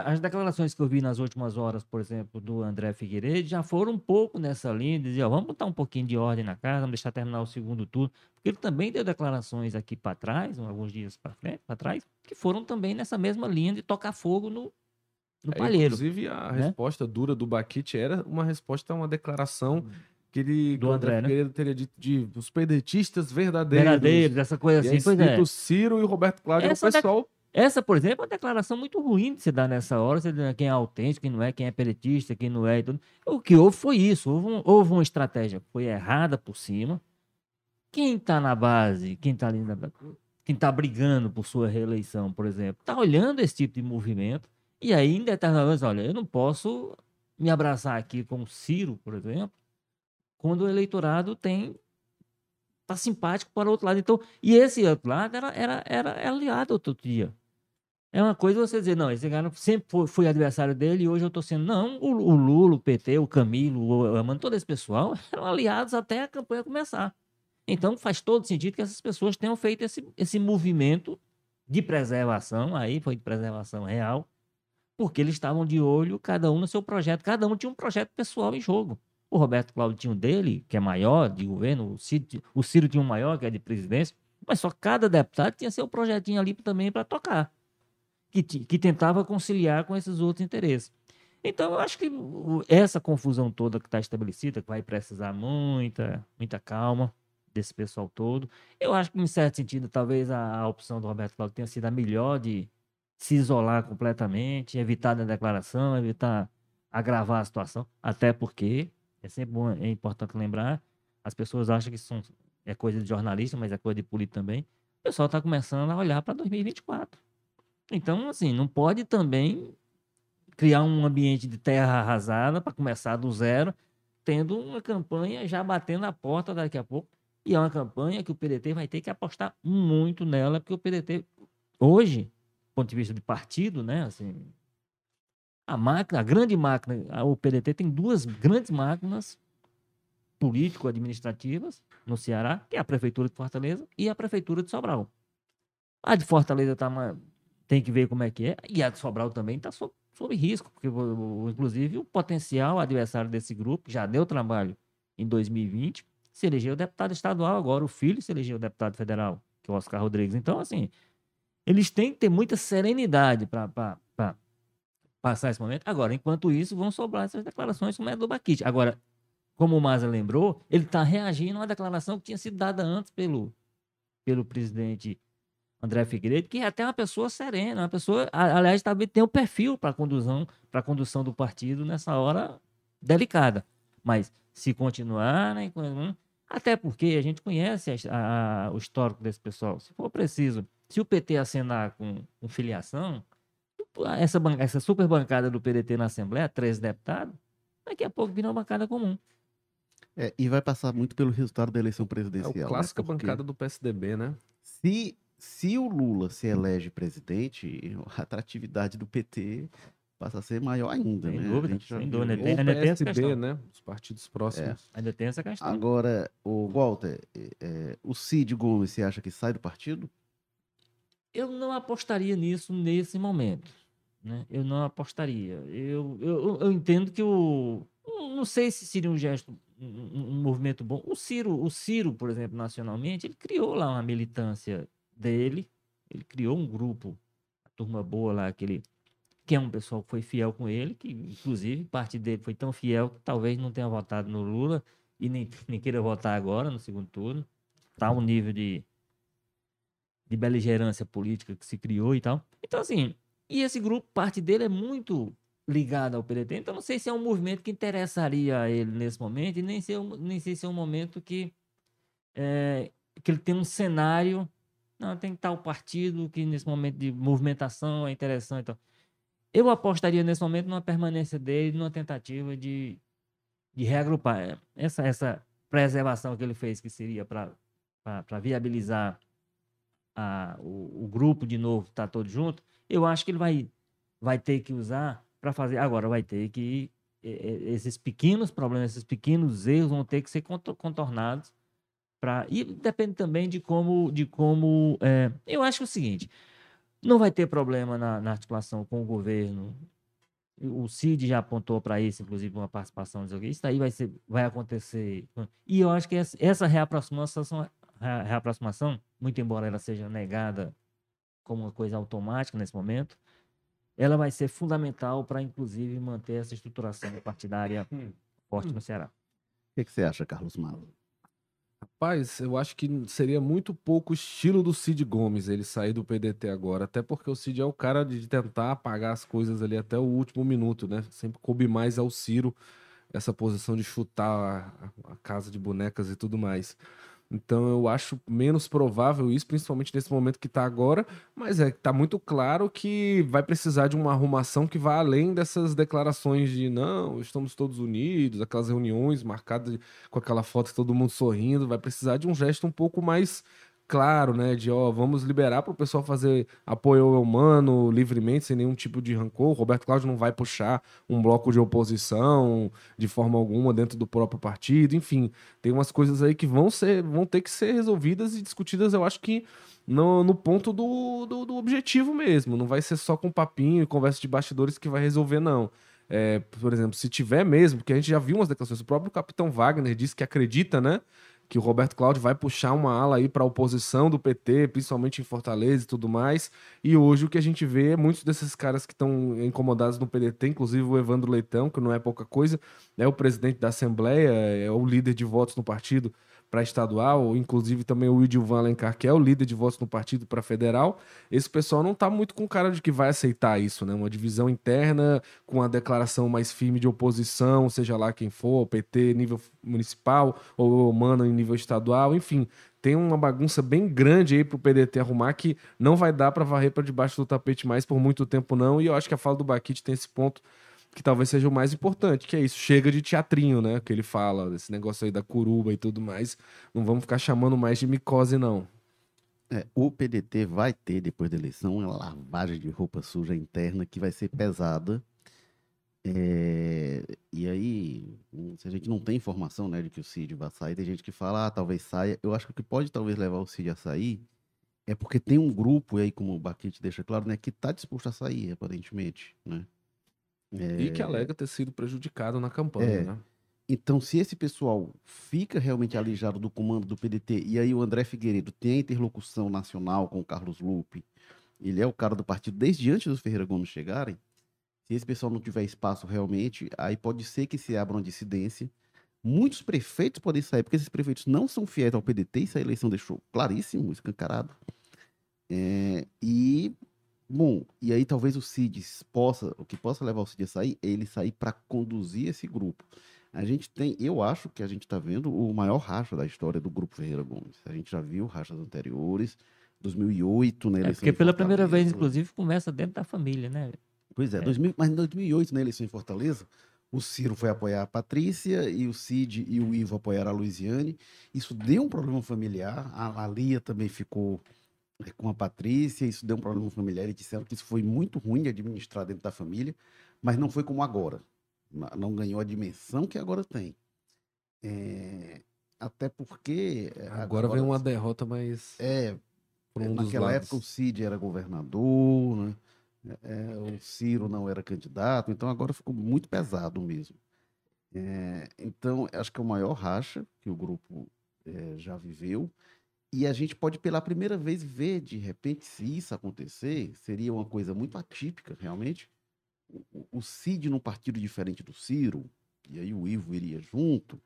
As declarações que eu vi nas últimas horas, por exemplo, do André Figueiredo, já foram um pouco nessa linha, de dizer, ó, vamos botar um pouquinho de ordem na casa, vamos deixar terminar o segundo turno, porque ele também deu declarações aqui para trás, alguns dias para frente, para trás, que foram também nessa mesma linha de tocar fogo no, no é, palheiro. Inclusive, a né? resposta dura do Baquite era uma resposta a uma declaração que ele do André, né? teria dito de os pedetistas verdadeiros. Verdadeiros, essa coisa assim, pois é. Ciro e Roberto Cláudio, essa o pessoal... Essa, por exemplo, é uma declaração muito ruim de se dar nessa hora, você quem é autêntico, quem não é, quem é pedetista, quem não é e tudo. O que houve foi isso, houve, um, houve uma estratégia foi errada por cima. Quem está na base, quem está ali na quem está brigando por sua reeleição, por exemplo, está olhando esse tipo de movimento e aí, em determinadas olha, eu não posso me abraçar aqui com o Ciro, por exemplo, quando o eleitorado tem tá simpático para o outro lado. Então, e esse outro lado era, era, era aliado outro dia. É uma coisa você dizer, não, esse cara sempre foi, adversário dele e hoje eu estou sendo. Não, o, o, Lula, o PT, o Camilo, o Amando, todo esse pessoal eram aliados até a campanha começar. Então faz todo sentido que essas pessoas tenham feito esse, esse movimento de preservação, aí foi de preservação real, porque eles estavam de olho, cada um no seu projeto. Cada um tinha um projeto pessoal em jogo. O Roberto Cláudio tinha um dele, que é maior, de governo, o Ciro, o Ciro tinha um maior, que é de presidência, mas só cada deputado tinha seu projetinho ali também para tocar, que, que tentava conciliar com esses outros interesses. Então, eu acho que essa confusão toda que está estabelecida, que vai precisar muita, muita calma desse pessoal todo, eu acho que, em certo sentido, talvez a, a opção do Roberto Cláudio tenha sido a melhor de, se isolar completamente, evitar a declaração, evitar agravar a situação, até porque é sempre bom, é importante lembrar, as pessoas acham que são, é coisa de jornalista, mas é coisa de político também. O pessoal está começando a olhar para 2024. Então, assim, não pode também criar um ambiente de terra arrasada para começar do zero, tendo uma campanha já batendo a porta daqui a pouco. E é uma campanha que o PDT vai ter que apostar muito nela, porque o PDT hoje ponto de vista de partido, né? Assim, a máquina, a grande máquina, o PDT tem duas grandes máquinas político-administrativas no Ceará, que é a Prefeitura de Fortaleza e a Prefeitura de Sobral. A de Fortaleza tá tem que ver como é que é, e a de Sobral também está sob, sob, risco, porque, inclusive, o potencial adversário desse grupo, já deu trabalho em 2020, se elegeu deputado estadual agora, o filho se elegeu deputado federal, que é o Oscar Rodrigues. Então, assim, eles têm que ter muita serenidade para passar esse momento. Agora, enquanto isso, vão sobrar essas declarações como é do Baquite. Agora, como o Maza lembrou, ele está reagindo a uma declaração que tinha sido dada antes pelo, pelo presidente André Figueiredo, que é até uma pessoa serena, uma pessoa, aliás, também tem o um perfil para condução, para condução do partido nessa hora delicada. Mas se continuar, né, até porque a gente conhece a, a, o histórico desse pessoal. Se for preciso se o PT acenar com, com filiação, essa, essa super bancada do PDT na Assembleia, três deputados, daqui a pouco vira uma bancada comum. É, e vai passar muito pelo resultado da eleição presidencial. É a clássica né? bancada do PSDB, né? Se se o Lula se elege presidente, a atratividade do PT passa a ser maior ainda, Sem né? dúvida, A sem dúvida. isso. Tem- ainda tem essa questão. né? Os partidos próximos. Ainda tem essa questão. Agora, o Walter, é, é, o Cid Gomes, você acha que sai do partido? Eu não apostaria nisso nesse momento. Né? Eu não apostaria. Eu, eu, eu entendo que o. Não sei se seria um gesto, um, um- um movimento bom. O Ciro, o Ciro, por exemplo, nacionalmente, ele criou lá uma militância dele. Ele criou um grupo, a turma boa lá, aquele. Que é um pessoal que foi fiel com ele, que inclusive parte dele foi tão fiel que talvez não tenha votado no Lula e nem, nem queira votar agora no segundo turno. Tá um nível de, de beligerância política que se criou e tal. Então, assim, e esse grupo, parte dele é muito ligado ao PDT, então não sei se é um movimento que interessaria a ele nesse momento, e nem, se nem sei se é um momento que, é, que ele tem um cenário, não, tem que estar o partido que nesse momento de movimentação é interessante. e tal. Eu apostaria nesse momento numa permanência dele, numa tentativa de, de reagrupar. Essa, essa preservação que ele fez, que seria para viabilizar a- o, o grupo de novo tá todo junto, eu acho que ele vai, vai ter que usar para fazer. Agora vai ter que. Esses pequenos problemas, esses pequenos erros vão ter que ser contor- contornados. Pra, e depende também de como. De como eh, eu acho é o seguinte: não vai ter problema na, na articulação com o governo. O Cid já apontou para isso, inclusive, uma participação. diz, "Ok, Isso daí vai, ser, vai acontecer. E eu acho que essa, reaproximação, rea- reaproximação, muito embora ela seja negada como uma coisa automática nesse momento, ela vai ser fundamental para, inclusive, manter essa estruturação partidária forte no Ceará. O que, que você acha, Carlos Malo? Rapaz, eu acho que seria muito pouco estilo do Cid Gomes ele sair do PDT agora, até porque o Cid é o cara de tentar apagar as coisas ali até o último minuto, né? Sempre coube mais ao Ciro essa posição de chutar a, a casa de bonecas e tudo mais. Então eu acho menos provável isso, principalmente nesse momento que tá agora, mas é tá muito claro que vai precisar de uma arrumação que vá além dessas declarações de não, estamos todos unidos, aquelas reuniões marcadas com aquela foto todo mundo sorrindo, vai precisar de um gesto um pouco mais claro, né, de ó, vamos liberar para o pessoal fazer apoio humano livremente, sem nenhum tipo de rancor. O Roberto Cláudio não vai puxar um bloco de oposição de forma alguma dentro do próprio partido, enfim, tem umas coisas aí que vão ser, vão ter que ser resolvidas e discutidas, eu acho que no, no ponto do, do, do objetivo mesmo. Não vai ser só com papinho e conversa de bastidores que vai resolver, não. É, por exemplo, se tiver mesmo, porque a gente já viu umas declarações, o próprio capitão Wagner disse que acredita, né? Que o Roberto Cláudio vai puxar uma ala aí para a oposição do PT, principalmente em Fortaleza e tudo mais. E hoje o que a gente vê é muitos desses caras que estão incomodados no PDT, inclusive o Evandro Leitão, que não é pouca coisa, é o presidente da Assembleia, é o líder de votos no partido para estadual, inclusive também o Idilvan Alencar, que é o líder de votos no partido para federal. Esse pessoal não tá muito com cara de que vai aceitar isso, né? Uma divisão interna com a declaração mais firme de oposição, seja lá quem for, PT nível municipal ou humano em nível estadual, enfim, tem uma bagunça bem grande aí pro PDT arrumar que não vai dar para varrer para debaixo do tapete mais por muito tempo não, e eu acho que a fala do Baquite tem esse ponto que talvez seja o mais importante, que é isso, chega de teatrinho, né, que ele fala, desse negócio aí da curuba e tudo mais, não vamos ficar chamando mais de micose não. É, o PDT vai ter, depois da eleição, uma lavagem de roupa suja interna que vai ser pesada. É, e aí, se a gente não tem informação né, de que o Cid vai sair, tem gente que fala, ah, talvez saia. Eu acho que o que pode talvez levar o Cid a sair é porque tem um grupo aí, como o Baquete deixa claro, né, que está disposto a sair, aparentemente. Né? E que alega ter sido prejudicado na campanha, É. né? Então, se esse pessoal fica realmente alijado do comando do PDT, e aí o André Figueiredo tem a interlocução nacional com o Carlos Lupe, ele é o cara do partido desde antes dos Ferreira Gomes chegarem, se esse pessoal não tiver espaço realmente, aí pode ser que se abra uma dissidência. Muitos prefeitos podem sair, porque esses prefeitos não são fiéis ao PDT, isso a eleição deixou claríssimo, escancarado. É, e, bom, e aí talvez o Cid possa, o que possa levar o Cid a sair, é ele sair para conduzir esse grupo. A gente tem, eu acho que a gente está vendo o maior racha da história do Grupo Ferreira Gomes. A gente já viu rachas anteriores, 2008, na É eleição porque em pela primeira vez, inclusive, começa dentro da família, né? Pois é, 2000 mas em 2008, na eleição em Fortaleza, o Ciro foi apoiar a Patrícia e o Cid e o Ivo apoiaram a Luiziane. Isso deu um problema familiar. A, a Lia também ficou é, com a Patrícia, isso deu um problema familiar, e disseram que isso foi muito ruim de administrar dentro da família, mas não foi como agora. Não ganhou a dimensão que agora tem. É, até porque. é, Agora vem uma derrota, mas É, por um naquela lados. época o Cid era governador, né? É, o Ciro não era candidato, então agora ficou muito pesado mesmo. É, então, acho que é o maior racha que o grupo é, já viveu. E a gente pode, pela primeira vez, ver, de repente, se isso acontecer, seria uma coisa muito atípica, realmente. O, o- Cid num partido diferente do Ciro, e aí o Ivo iria junto.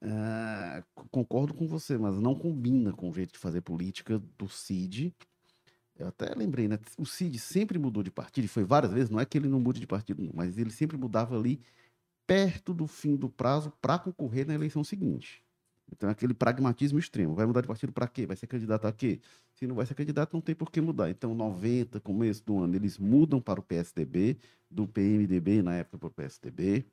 Ah, concordo com você, mas não combina com o jeito de fazer política do Cid. Eu até lembrei, né? O Cid sempre mudou de partido, e foi várias vezes, não é que ele não mude de partido, mas ele sempre mudava ali perto do fim do prazo para concorrer na eleição seguinte. Então, é aquele pragmatismo extremo. Vai mudar de partido para quê? Vai ser candidato a quê? Se não vai ser candidato, não tem por que mudar. Então, 90, começo do ano, eles mudam para o PSDB, do PMDB na época para o PSDB.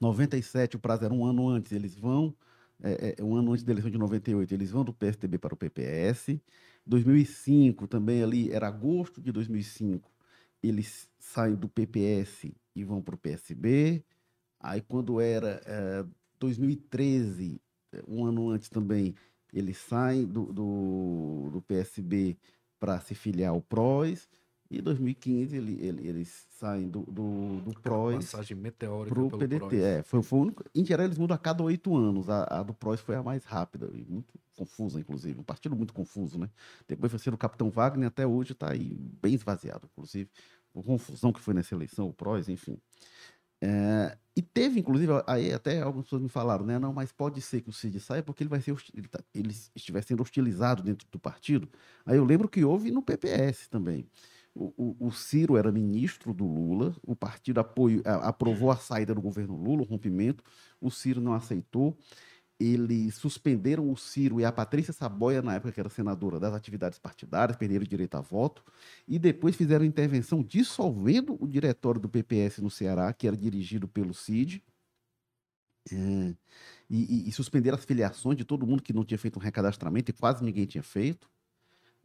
97, o prazo era um ano antes, eles vão, é, é, um ano antes da eleição de 98, eles vão do PSDB para o PPS. 2005, também ali, era agosto de 2005, eles saem do PPS e vão para o PSB. Aí, quando era eh, 2013, eh, um ano antes também, eles saem do, do, do PSB para se filiar ao PROS. E 2015 ele, ele- eles saem do, do, do PROS Passagem meteórica pro PDT. PROS. É, foi, foi o único. Em geral, eles mudam a cada oito anos. A, a do PROS foi a mais rápida muito confusa, inclusive. Um partido muito confuso, né? Depois foi ser o Capitão Wagner, até hoje está aí bem esvaziado, inclusive. A confusão que foi nessa eleição, o PROS, enfim. É, e teve, inclusive, aí até algumas pessoas me falaram, né? Não, mas pode ser que o Cid saia porque ele vai ser ele, tá- ele estiver sendo hostilizado dentro do partido. Aí eu lembro que houve no PPS também. O, o- o Ciro era ministro do Lula, o partido apoio, a- aprovou a saída do governo Lula, o rompimento, o Ciro não aceitou. Eles suspenderam o Ciro e a Patrícia Saboia, na época que era senadora, das atividades partidárias, perderam o direito a voto, e depois fizeram intervenção dissolvendo o diretório do PPS no Ceará, que era dirigido pelo Cid, é, e, e- e suspenderam as filiações de todo mundo que não tinha feito um recadastramento, e quase ninguém tinha feito.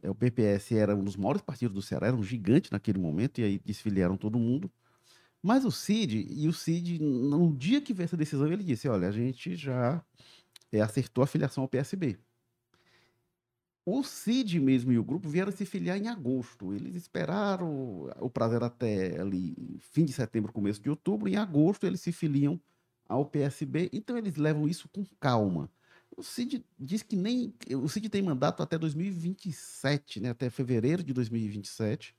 É, o PPS era um dos maiores partidos do Ceará, era um gigante naquele momento, e aí desfiliaram todo mundo. Mas o Cid, e o Cid, no dia que veio essa decisão, ele disse: olha, a gente já é, acertou a filiação ao PSB. O Cid mesmo e o grupo vieram se filiar em agosto. Eles esperaram, o prazo era até ali fim de setembro, começo de outubro. Em agosto eles se filiam ao PSB. Então eles levam isso com calma. O Cid diz que nem. O Cid tem mandato até 2027, né? Até fevereiro de 2027.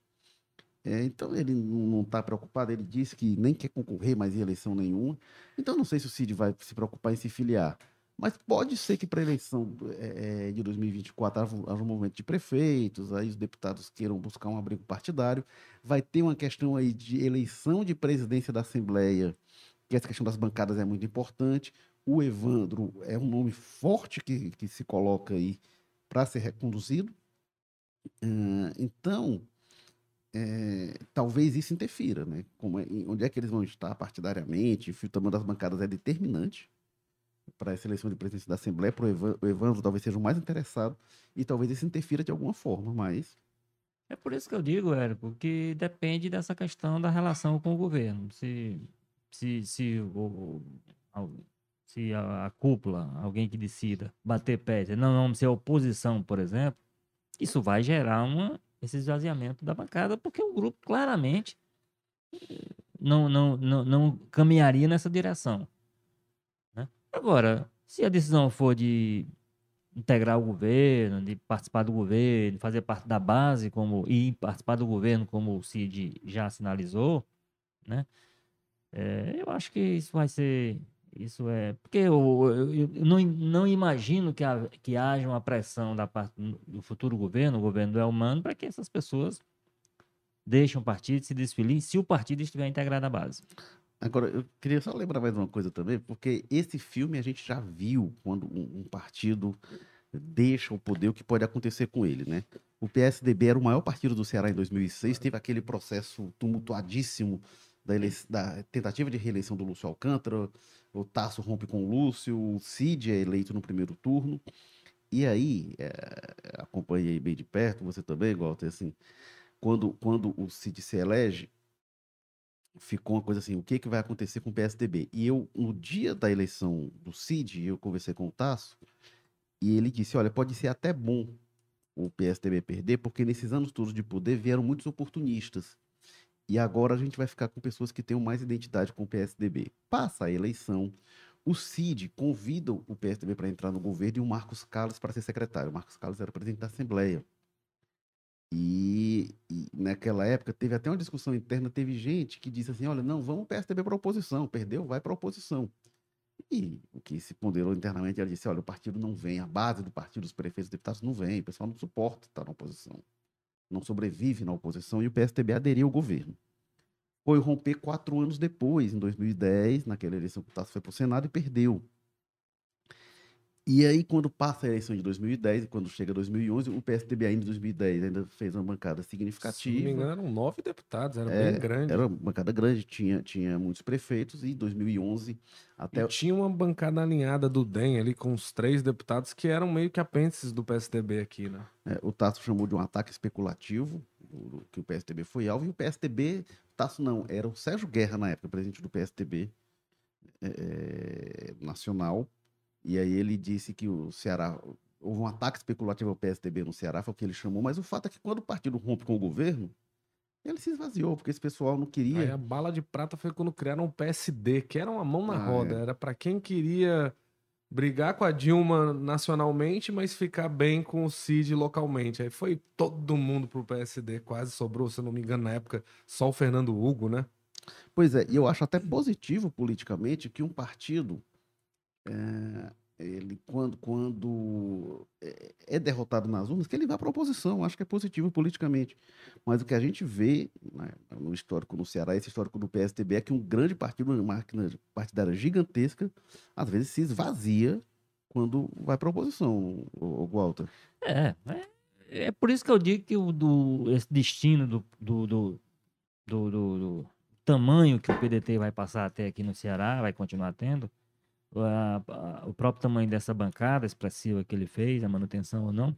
É, então ele não está preocupado. Ele disse que nem quer concorrer mais em eleição nenhuma. Então não sei se o Cid vai se preocupar em se filiar. Mas pode ser que para a eleição é, de 2024 haja um- movimento de prefeitos, aí os deputados queiram buscar um abrigo partidário. Vai ter uma questão aí de eleição de presidência da Assembleia, que essa questão das bancadas é muito importante. O Evandro é um nome forte que, que se coloca aí para ser reconduzido. Ah, então, é, talvez isso interfira, né? Como é- onde é que eles vão estar partidariamente? O tamanho das bancadas é determinante para essa eleição de presidência da Assembleia. Para o Evandro, talvez seja o mais interessado e talvez isso interfira de alguma forma, mas É por isso que eu digo, Érico, que depende dessa questão da relação com o governo. Se, se, se, o, se a, a cúpula, alguém que decida bater pé, dizer, não vamos ser oposição, por exemplo, isso vai gerar uma, esse esvaziamento da bancada, porque o grupo claramente eh, não, não, não, não caminharia nessa direção. Agora, se a decisão for de integrar o governo, de participar do governo, fazer parte da base como e participar do governo como o Cid já sinalizou, né? É, eu acho que isso vai ser isso é porque eu, eu- eu não, não imagino que, que haja uma pressão da parte do futuro governo, o governo do Elmano, para que essas pessoas deixem o partido, se desfiliem, se o partido estiver integrado à base. Agora, eu queria só lembrar mais uma coisa também, porque esse filme a gente já viu quando um, partido deixa o poder, o que pode acontecer com ele, né? O PSDB era o maior partido do Ceará em 2006, teve aquele processo tumultuadíssimo da, da tentativa de reeleição do Lúcio Alcântara, o Tasso rompe com o Lúcio, o Cid é eleito no primeiro turno, E aí, é, acompanhei bem de perto, você também, Walter, assim, quando, quando o Cid se elege, ficou uma coisa assim, o que, que vai acontecer com o PSDB? E eu, no dia da eleição do Cid, eu conversei com o Tasso, e ele disse, olha, pode ser até bom o PSDB perder, porque nesses anos todos de poder vieram muitos oportunistas. E agora a gente vai ficar com pessoas que tenham mais identidade com o PSDB. Passa a eleição, o CID convida o PSDB para entrar no governo e o Marcos Carlos para ser secretário. O Marcos Carlos era presidente da Assembleia. E, e, naquela época teve até uma discussão interna, teve gente que disse assim, olha, não, vamos PSDB para oposição, perdeu, vai para oposição. E o que se ponderou internamente, ela disse, olha, o partido não vem, a base do partido, os prefeitos e deputados não vem, o pessoal não suporta estar na oposição, não sobrevive na oposição, e o PSDB aderiu ao governo. Foi romper quatro anos depois, em 2010, naquela eleição que o Tasso foi para o Senado e perdeu. E aí, quando passa a eleição de 2010, quando chega 2011, o PSDB ainda em 2010 ainda fez uma bancada significativa. Se não me engano, eram nove deputados, era é, bem grande. Era uma bancada grande, tinha, tinha muitos prefeitos, e em 2011 até... E tinha uma bancada alinhada do DEM ali com os três deputados que eram meio que apêndices do PSDB aqui, né? É, o Tasso chamou de um ataque especulativo, que o PSDB foi alvo, e o PSDB, Tasso não, era o Sérgio Guerra na época, presidente do PSDB é, é, nacional, e aí ele disse que o Ceará. Houve um ataque especulativo ao PSDB no Ceará, foi o que ele chamou, mas o fato é que quando o partido rompe com o governo, ele se esvaziou, porque esse pessoal não queria. Aí a bala de prata foi quando criaram o PSD, que era uma mão na ah, roda. É. Era para quem queria brigar com a Dilma nacionalmente, mas ficar bem com o Cid localmente. Aí foi todo mundo pro PSD, quase sobrou, se eu não me engano, na época, só o Fernando Hugo, né? Pois é, e eu acho até positivo politicamente que um partido é, ele quando, quando é, é derrotado nas urnas, que ele vá para a oposição. Acho que é positivo politicamente. Mas o que a gente vê né, no histórico no Ceará, esse histórico do PSDB, é que um grande partido, uma máquina partidária gigantesca, às vezes se esvazia quando vai para a oposição, o, o Walter. É, é, é, por isso que eu digo que o, do, esse destino do, do, do, do, do tamanho que o PDT vai passar até aqui no Ceará, vai continuar tendo, a, a, o próprio tamanho dessa bancada expressiva que ele fez, a manutenção ou não,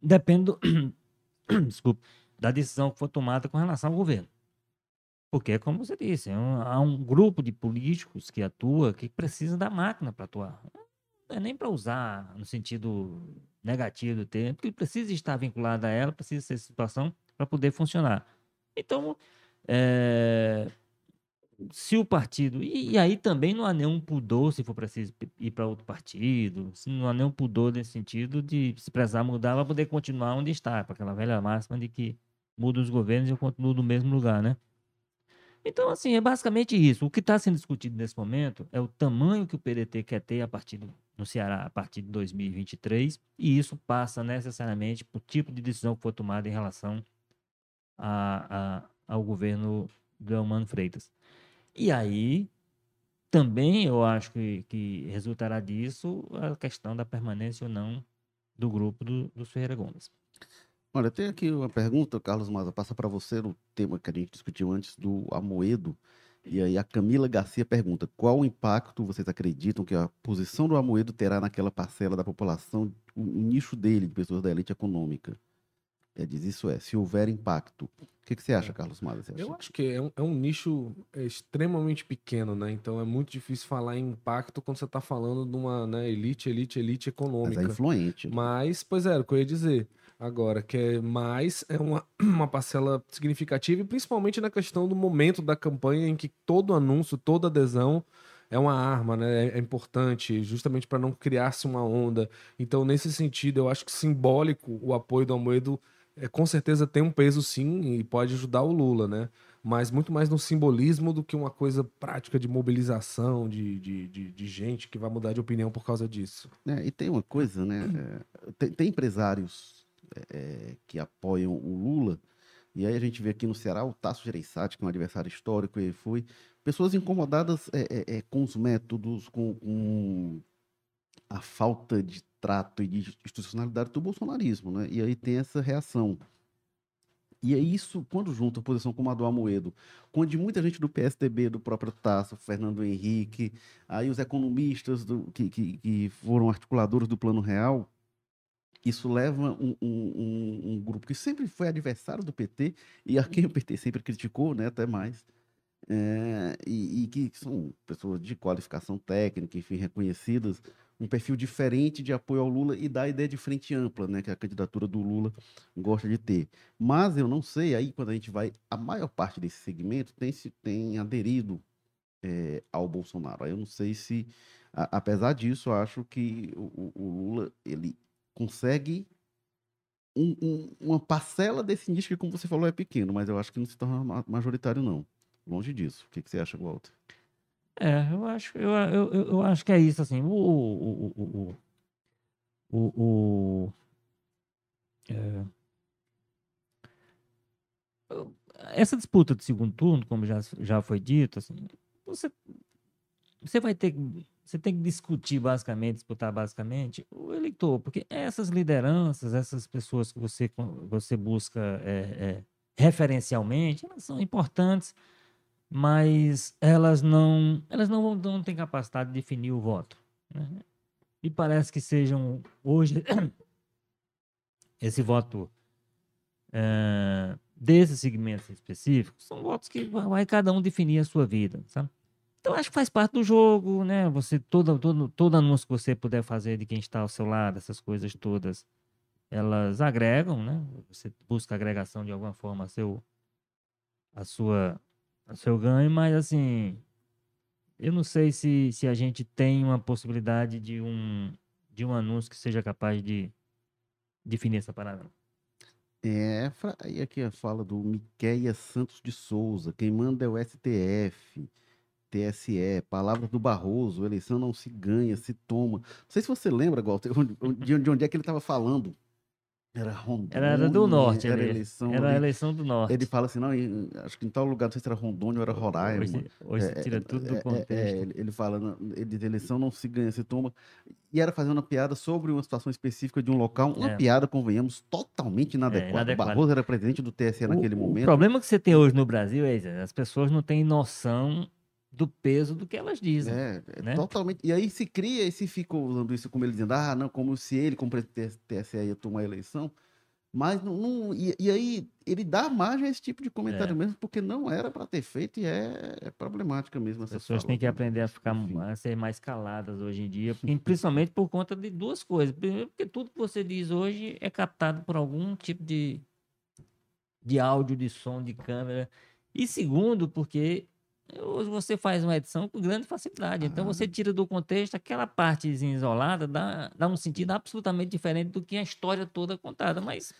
depende do, desculpa, da decisão que for tomada com relação ao governo. Porque, como você disse, é um, há um grupo de políticos que atua que precisa da máquina para atuar. Não é nem para usar no sentido negativo do termo, porque precisa estar vinculado a ela, precisa ser situação para poder funcionar. Então, é, se o partido. E, e, aí também não há nenhum pudor, se for preciso ir para outro partido, não há nenhum pudor nesse sentido de se precisar mudar, vai poder continuar onde está, para aquela velha máxima de que muda os governos e eu continuo no mesmo lugar, né? Então, assim, é basicamente isso. O que está sendo discutido nesse momento é o tamanho que o PDT quer ter a partir do, no Ceará a partir de 2023, e isso passa necessariamente por tipo de decisão que for tomada em relação a, a, ao governo do Elmano Freitas. E aí, também eu acho que, que resultará disso a questão da permanência ou não do grupo do, dos Ferreira Gomes. Olha, tem aqui uma pergunta, Carlos Maza, passa para você no tema que a gente discutiu antes do Amoedo. E aí a Camila Garcia pergunta: qual o impacto vocês acreditam que a posição do Amoedo terá naquela parcela da população, o nicho dele, de pessoas da elite econômica? É, diz isso é, se houver impacto. O que, que você acha, Carlos Mada? Eu acho que é um, é um nicho é, extremamente pequeno, né? Então é muito difícil falar em impacto quando você está falando de uma né, elite, elite, elite econômica. Mas é influente. Né? Mas, pois é, o que eu ia dizer. Agora, que é mais é uma, uma parcela significativa, e principalmente na questão do momento da campanha em que todo anúncio, toda adesão é uma arma, né? É, é importante, justamente para não criar-se uma onda. Então, nesse sentido, eu acho que simbólico o apoio do Amoedo é, com certeza tem um peso sim e pode ajudar o Lula, né? Mas muito mais no simbolismo do que uma coisa prática de mobilização de, de, de, de gente que vai mudar de opinião por causa disso. É, e tem uma coisa, né? É, tem, tem, empresários é, que apoiam o Lula, e aí a gente vê aqui no Ceará o Tasso Gereissati, que é um adversário histórico, ele foi. Pessoas incomodadas é, é, é, com os métodos, com, com a falta de trato e de institucionalidade do bolsonarismo, né? E aí tem essa reação. E é isso, quando junta a posição como a do Amoedo, onde muita gente do PSDB, do próprio Tasso, Fernando Henrique, aí os economistas do, que, que, que foram articuladores do Plano Real, Isso leva um, um- um- um grupo que sempre foi adversário do PT e a quem o PT sempre criticou, né, até mais, é, e, e que são pessoas de qualificação técnica, enfim, reconhecidas, um perfil diferente de apoio ao Lula e da ideia de frente ampla, né, que a candidatura do Lula gosta de ter. Mas eu não sei, aí quando a gente vai, a maior parte desse segmento tem, se, tem aderido é, ao Bolsonaro. Aí eu não sei se, a- apesar disso, acho que o, o- Lula ele consegue um- um- uma parcela desse nicho que, como você falou, é pequeno, mas eu acho que não se torna ma- majoritário, não. Longe disso. O que, que você acha, Walter? É, eu acho, eu, eu, eu, acho que é isso, assim, o, o, o, o, o, o- é, essa disputa do segundo turno, como já, já foi dito, assim, você, você vai ter, você tem que discutir basicamente, disputar basicamente o eleitor, porque essas lideranças, essas pessoas que você, você busca é, é, referencialmente, elas são importantes, mas elas não elas não, vão- não têm capacidade de definir o voto. né? E parece que sejam hoje esse voto eh, desses segmentos específicos são votos que vai cada um definir a sua vida, sabe? Então acho que faz parte do jogo, né? Você todo todo todo anúncio que você puder fazer de quem está ao seu lado, essas coisas todas, elas agregam, né? Você busca agregação de alguma forma a seu a sua a seu ganho, mas assim, eu não sei se, se a gente tem uma possibilidade de um de um anúncio que seja capaz de definir essa parada. É, aí aqui a fala do Miquéia Santos de Souza. Quem manda é o STF, TSE, palavras do Barroso, eleição não se ganha, se toma. Não sei se você lembra, Walter, de onde é que ele estava falando. Era Rondônia. Era, era do norte, era ali. eleição. era ali. eleição do norte. Ele fala assim, não, acho que em tal lugar, não sei se era Rondônia ou era Roraima. Hoje, hoje É, se tira é, tudo é, do é, contexto. é, ele, fala, ele diz, eleição não se ganha, se toma. E era fazendo uma piada sobre uma situação específica de um local, uma É. piada, convenhamos, totalmente inadequada. inadequada. O Barroso era presidente do TSE naquele o, momento. O problema que você tem hoje no Brasil é as pessoas não têm noção do peso do que elas dizem. É, né? totalmente. E aí se cria e se fica usando isso como ele dizendo, ah, não, como se ele, como TSE, ia tomar a eleição. Mas não. não- e, e aí ele dá margem a esse tipo de comentário É. mesmo, porque não era para ter feito e é, é problemática mesmo As essa pessoas têm que aprender a ficar Enfim. a ser mais caladas hoje em dia, principalmente por conta de duas coisas. Primeiro, porque tudo que você diz hoje é captado por algum tipo de, de áudio, de som, de câmera. E segundo, porque hoje você faz uma edição com grande facilidade. Então Ah. você tira do contexto aquela partezinha isolada, dá, dá um sentido absolutamente diferente do que a história toda contada. Mas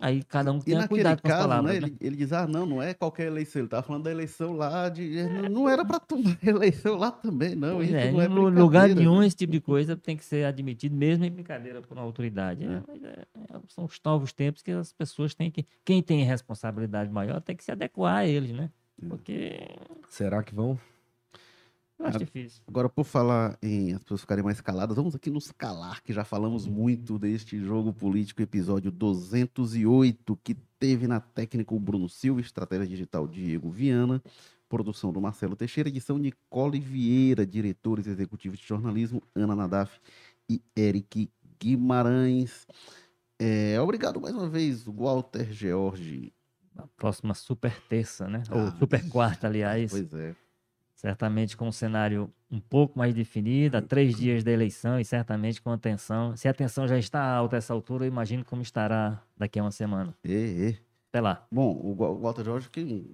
aí cada um tem cuidado com as caso, palavras. né, né? ele, ele diz, ah, não, não é qualquer eleição, ele estava falando da eleição lá de. é, não- Não era para tomar eleição lá também, não. Isso é, não é em lu- lugar brincadeira, nenhum né? esse tipo de coisa tem que ser admitido, mesmo em brincadeira por uma autoridade. É, É. mas é- é- são os novos tempos que as pessoas têm que. Quem tem responsabilidade maior tem que se adequar a eles, né? É. Porque Será que vão? eu acho difícil. Agora, por falar em as pessoas ficarem mais caladas, vamos aqui nos calar, que já falamos muito deste jogo político, episódio 208, que teve na técnica o Bruno Silva, estratégia digital Diego Viana, produção do Marcelo Teixeira, edição Nicole Vieira, diretores executivos de jornalismo, Ana Nadaf e Eric Guimarães. É, obrigado mais uma vez, Walter George. A próxima super terça, né? Ou Ah, super quarta, aliás. Pois é. Certamente com um cenário um pouco mais definido, há três dias da eleição e certamente com a tensão. Se a tensão já está alta a essa altura, eu imagino como estará daqui a uma semana. É, é. Até lá. Bom, o Wa- o Walter Jorge, quem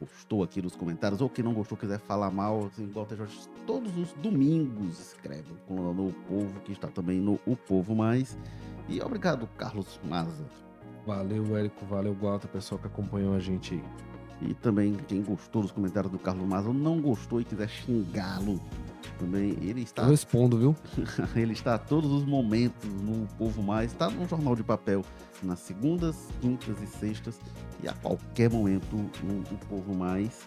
gostou aqui nos comentários, ou quem não gostou, quiser falar mal, assim, o Walter Jorge, todos os domingos escreve no O Povo, que está também no O Povo Mais. E obrigado, Carlos Maza. Valeu, Érico. Valeu, Walter, pessoal que acompanhou a gente aí. E também quem gostou dos comentários do Carlos Maza ou não gostou e quiser xingá-lo, também ele está, Eu respondo, viu? ele está a todos os momentos no Povo Mais, está no Jornal de Papel, nas segundas, quintas e sextas, e a qualquer momento no O Povo Mais.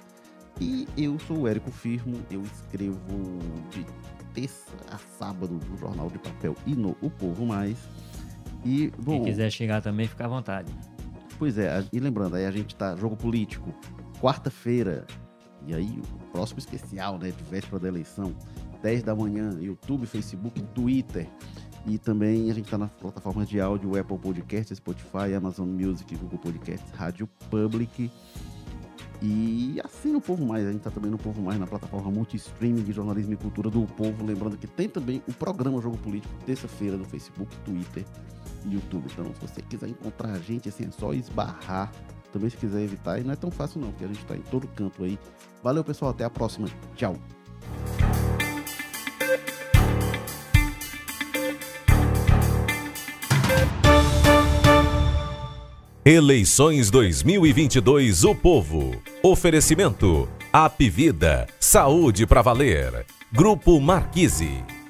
E eu sou o Érico Firmo, eu escrevo de terça a sábado no Jornal de Papel e no O Povo Mais. E, bom, Quem quiser xingar também, fica à vontade. Pois é, e lembrando, aí a gente tá, jogo político, quarta-feira, e aí o próximo especial, né, de véspera da eleição, 10 da manhã, YouTube, Facebook, Twitter, E também a gente está nas plataformas de áudio Apple Podcasts, Spotify, Amazon Music, Google Podcasts, Rádio Public. E assim o Povo Mais. A gente está também no Povo Mais na plataforma multi-streaming de jornalismo e cultura do Povo. Lembrando que tem também o programa Jogo Político, terça-feira, no Facebook, Twitter YouTube. Então, se você quiser encontrar a gente, assim, é só esbarrar. Também se quiser evitar, e não é tão fácil não, porque a gente está em todo canto aí. Valeu, pessoal. Até a próxima. Tchau. Eleições 2022 O Povo. Oferecimento. Apivida. Saúde para valer. Grupo Marquise.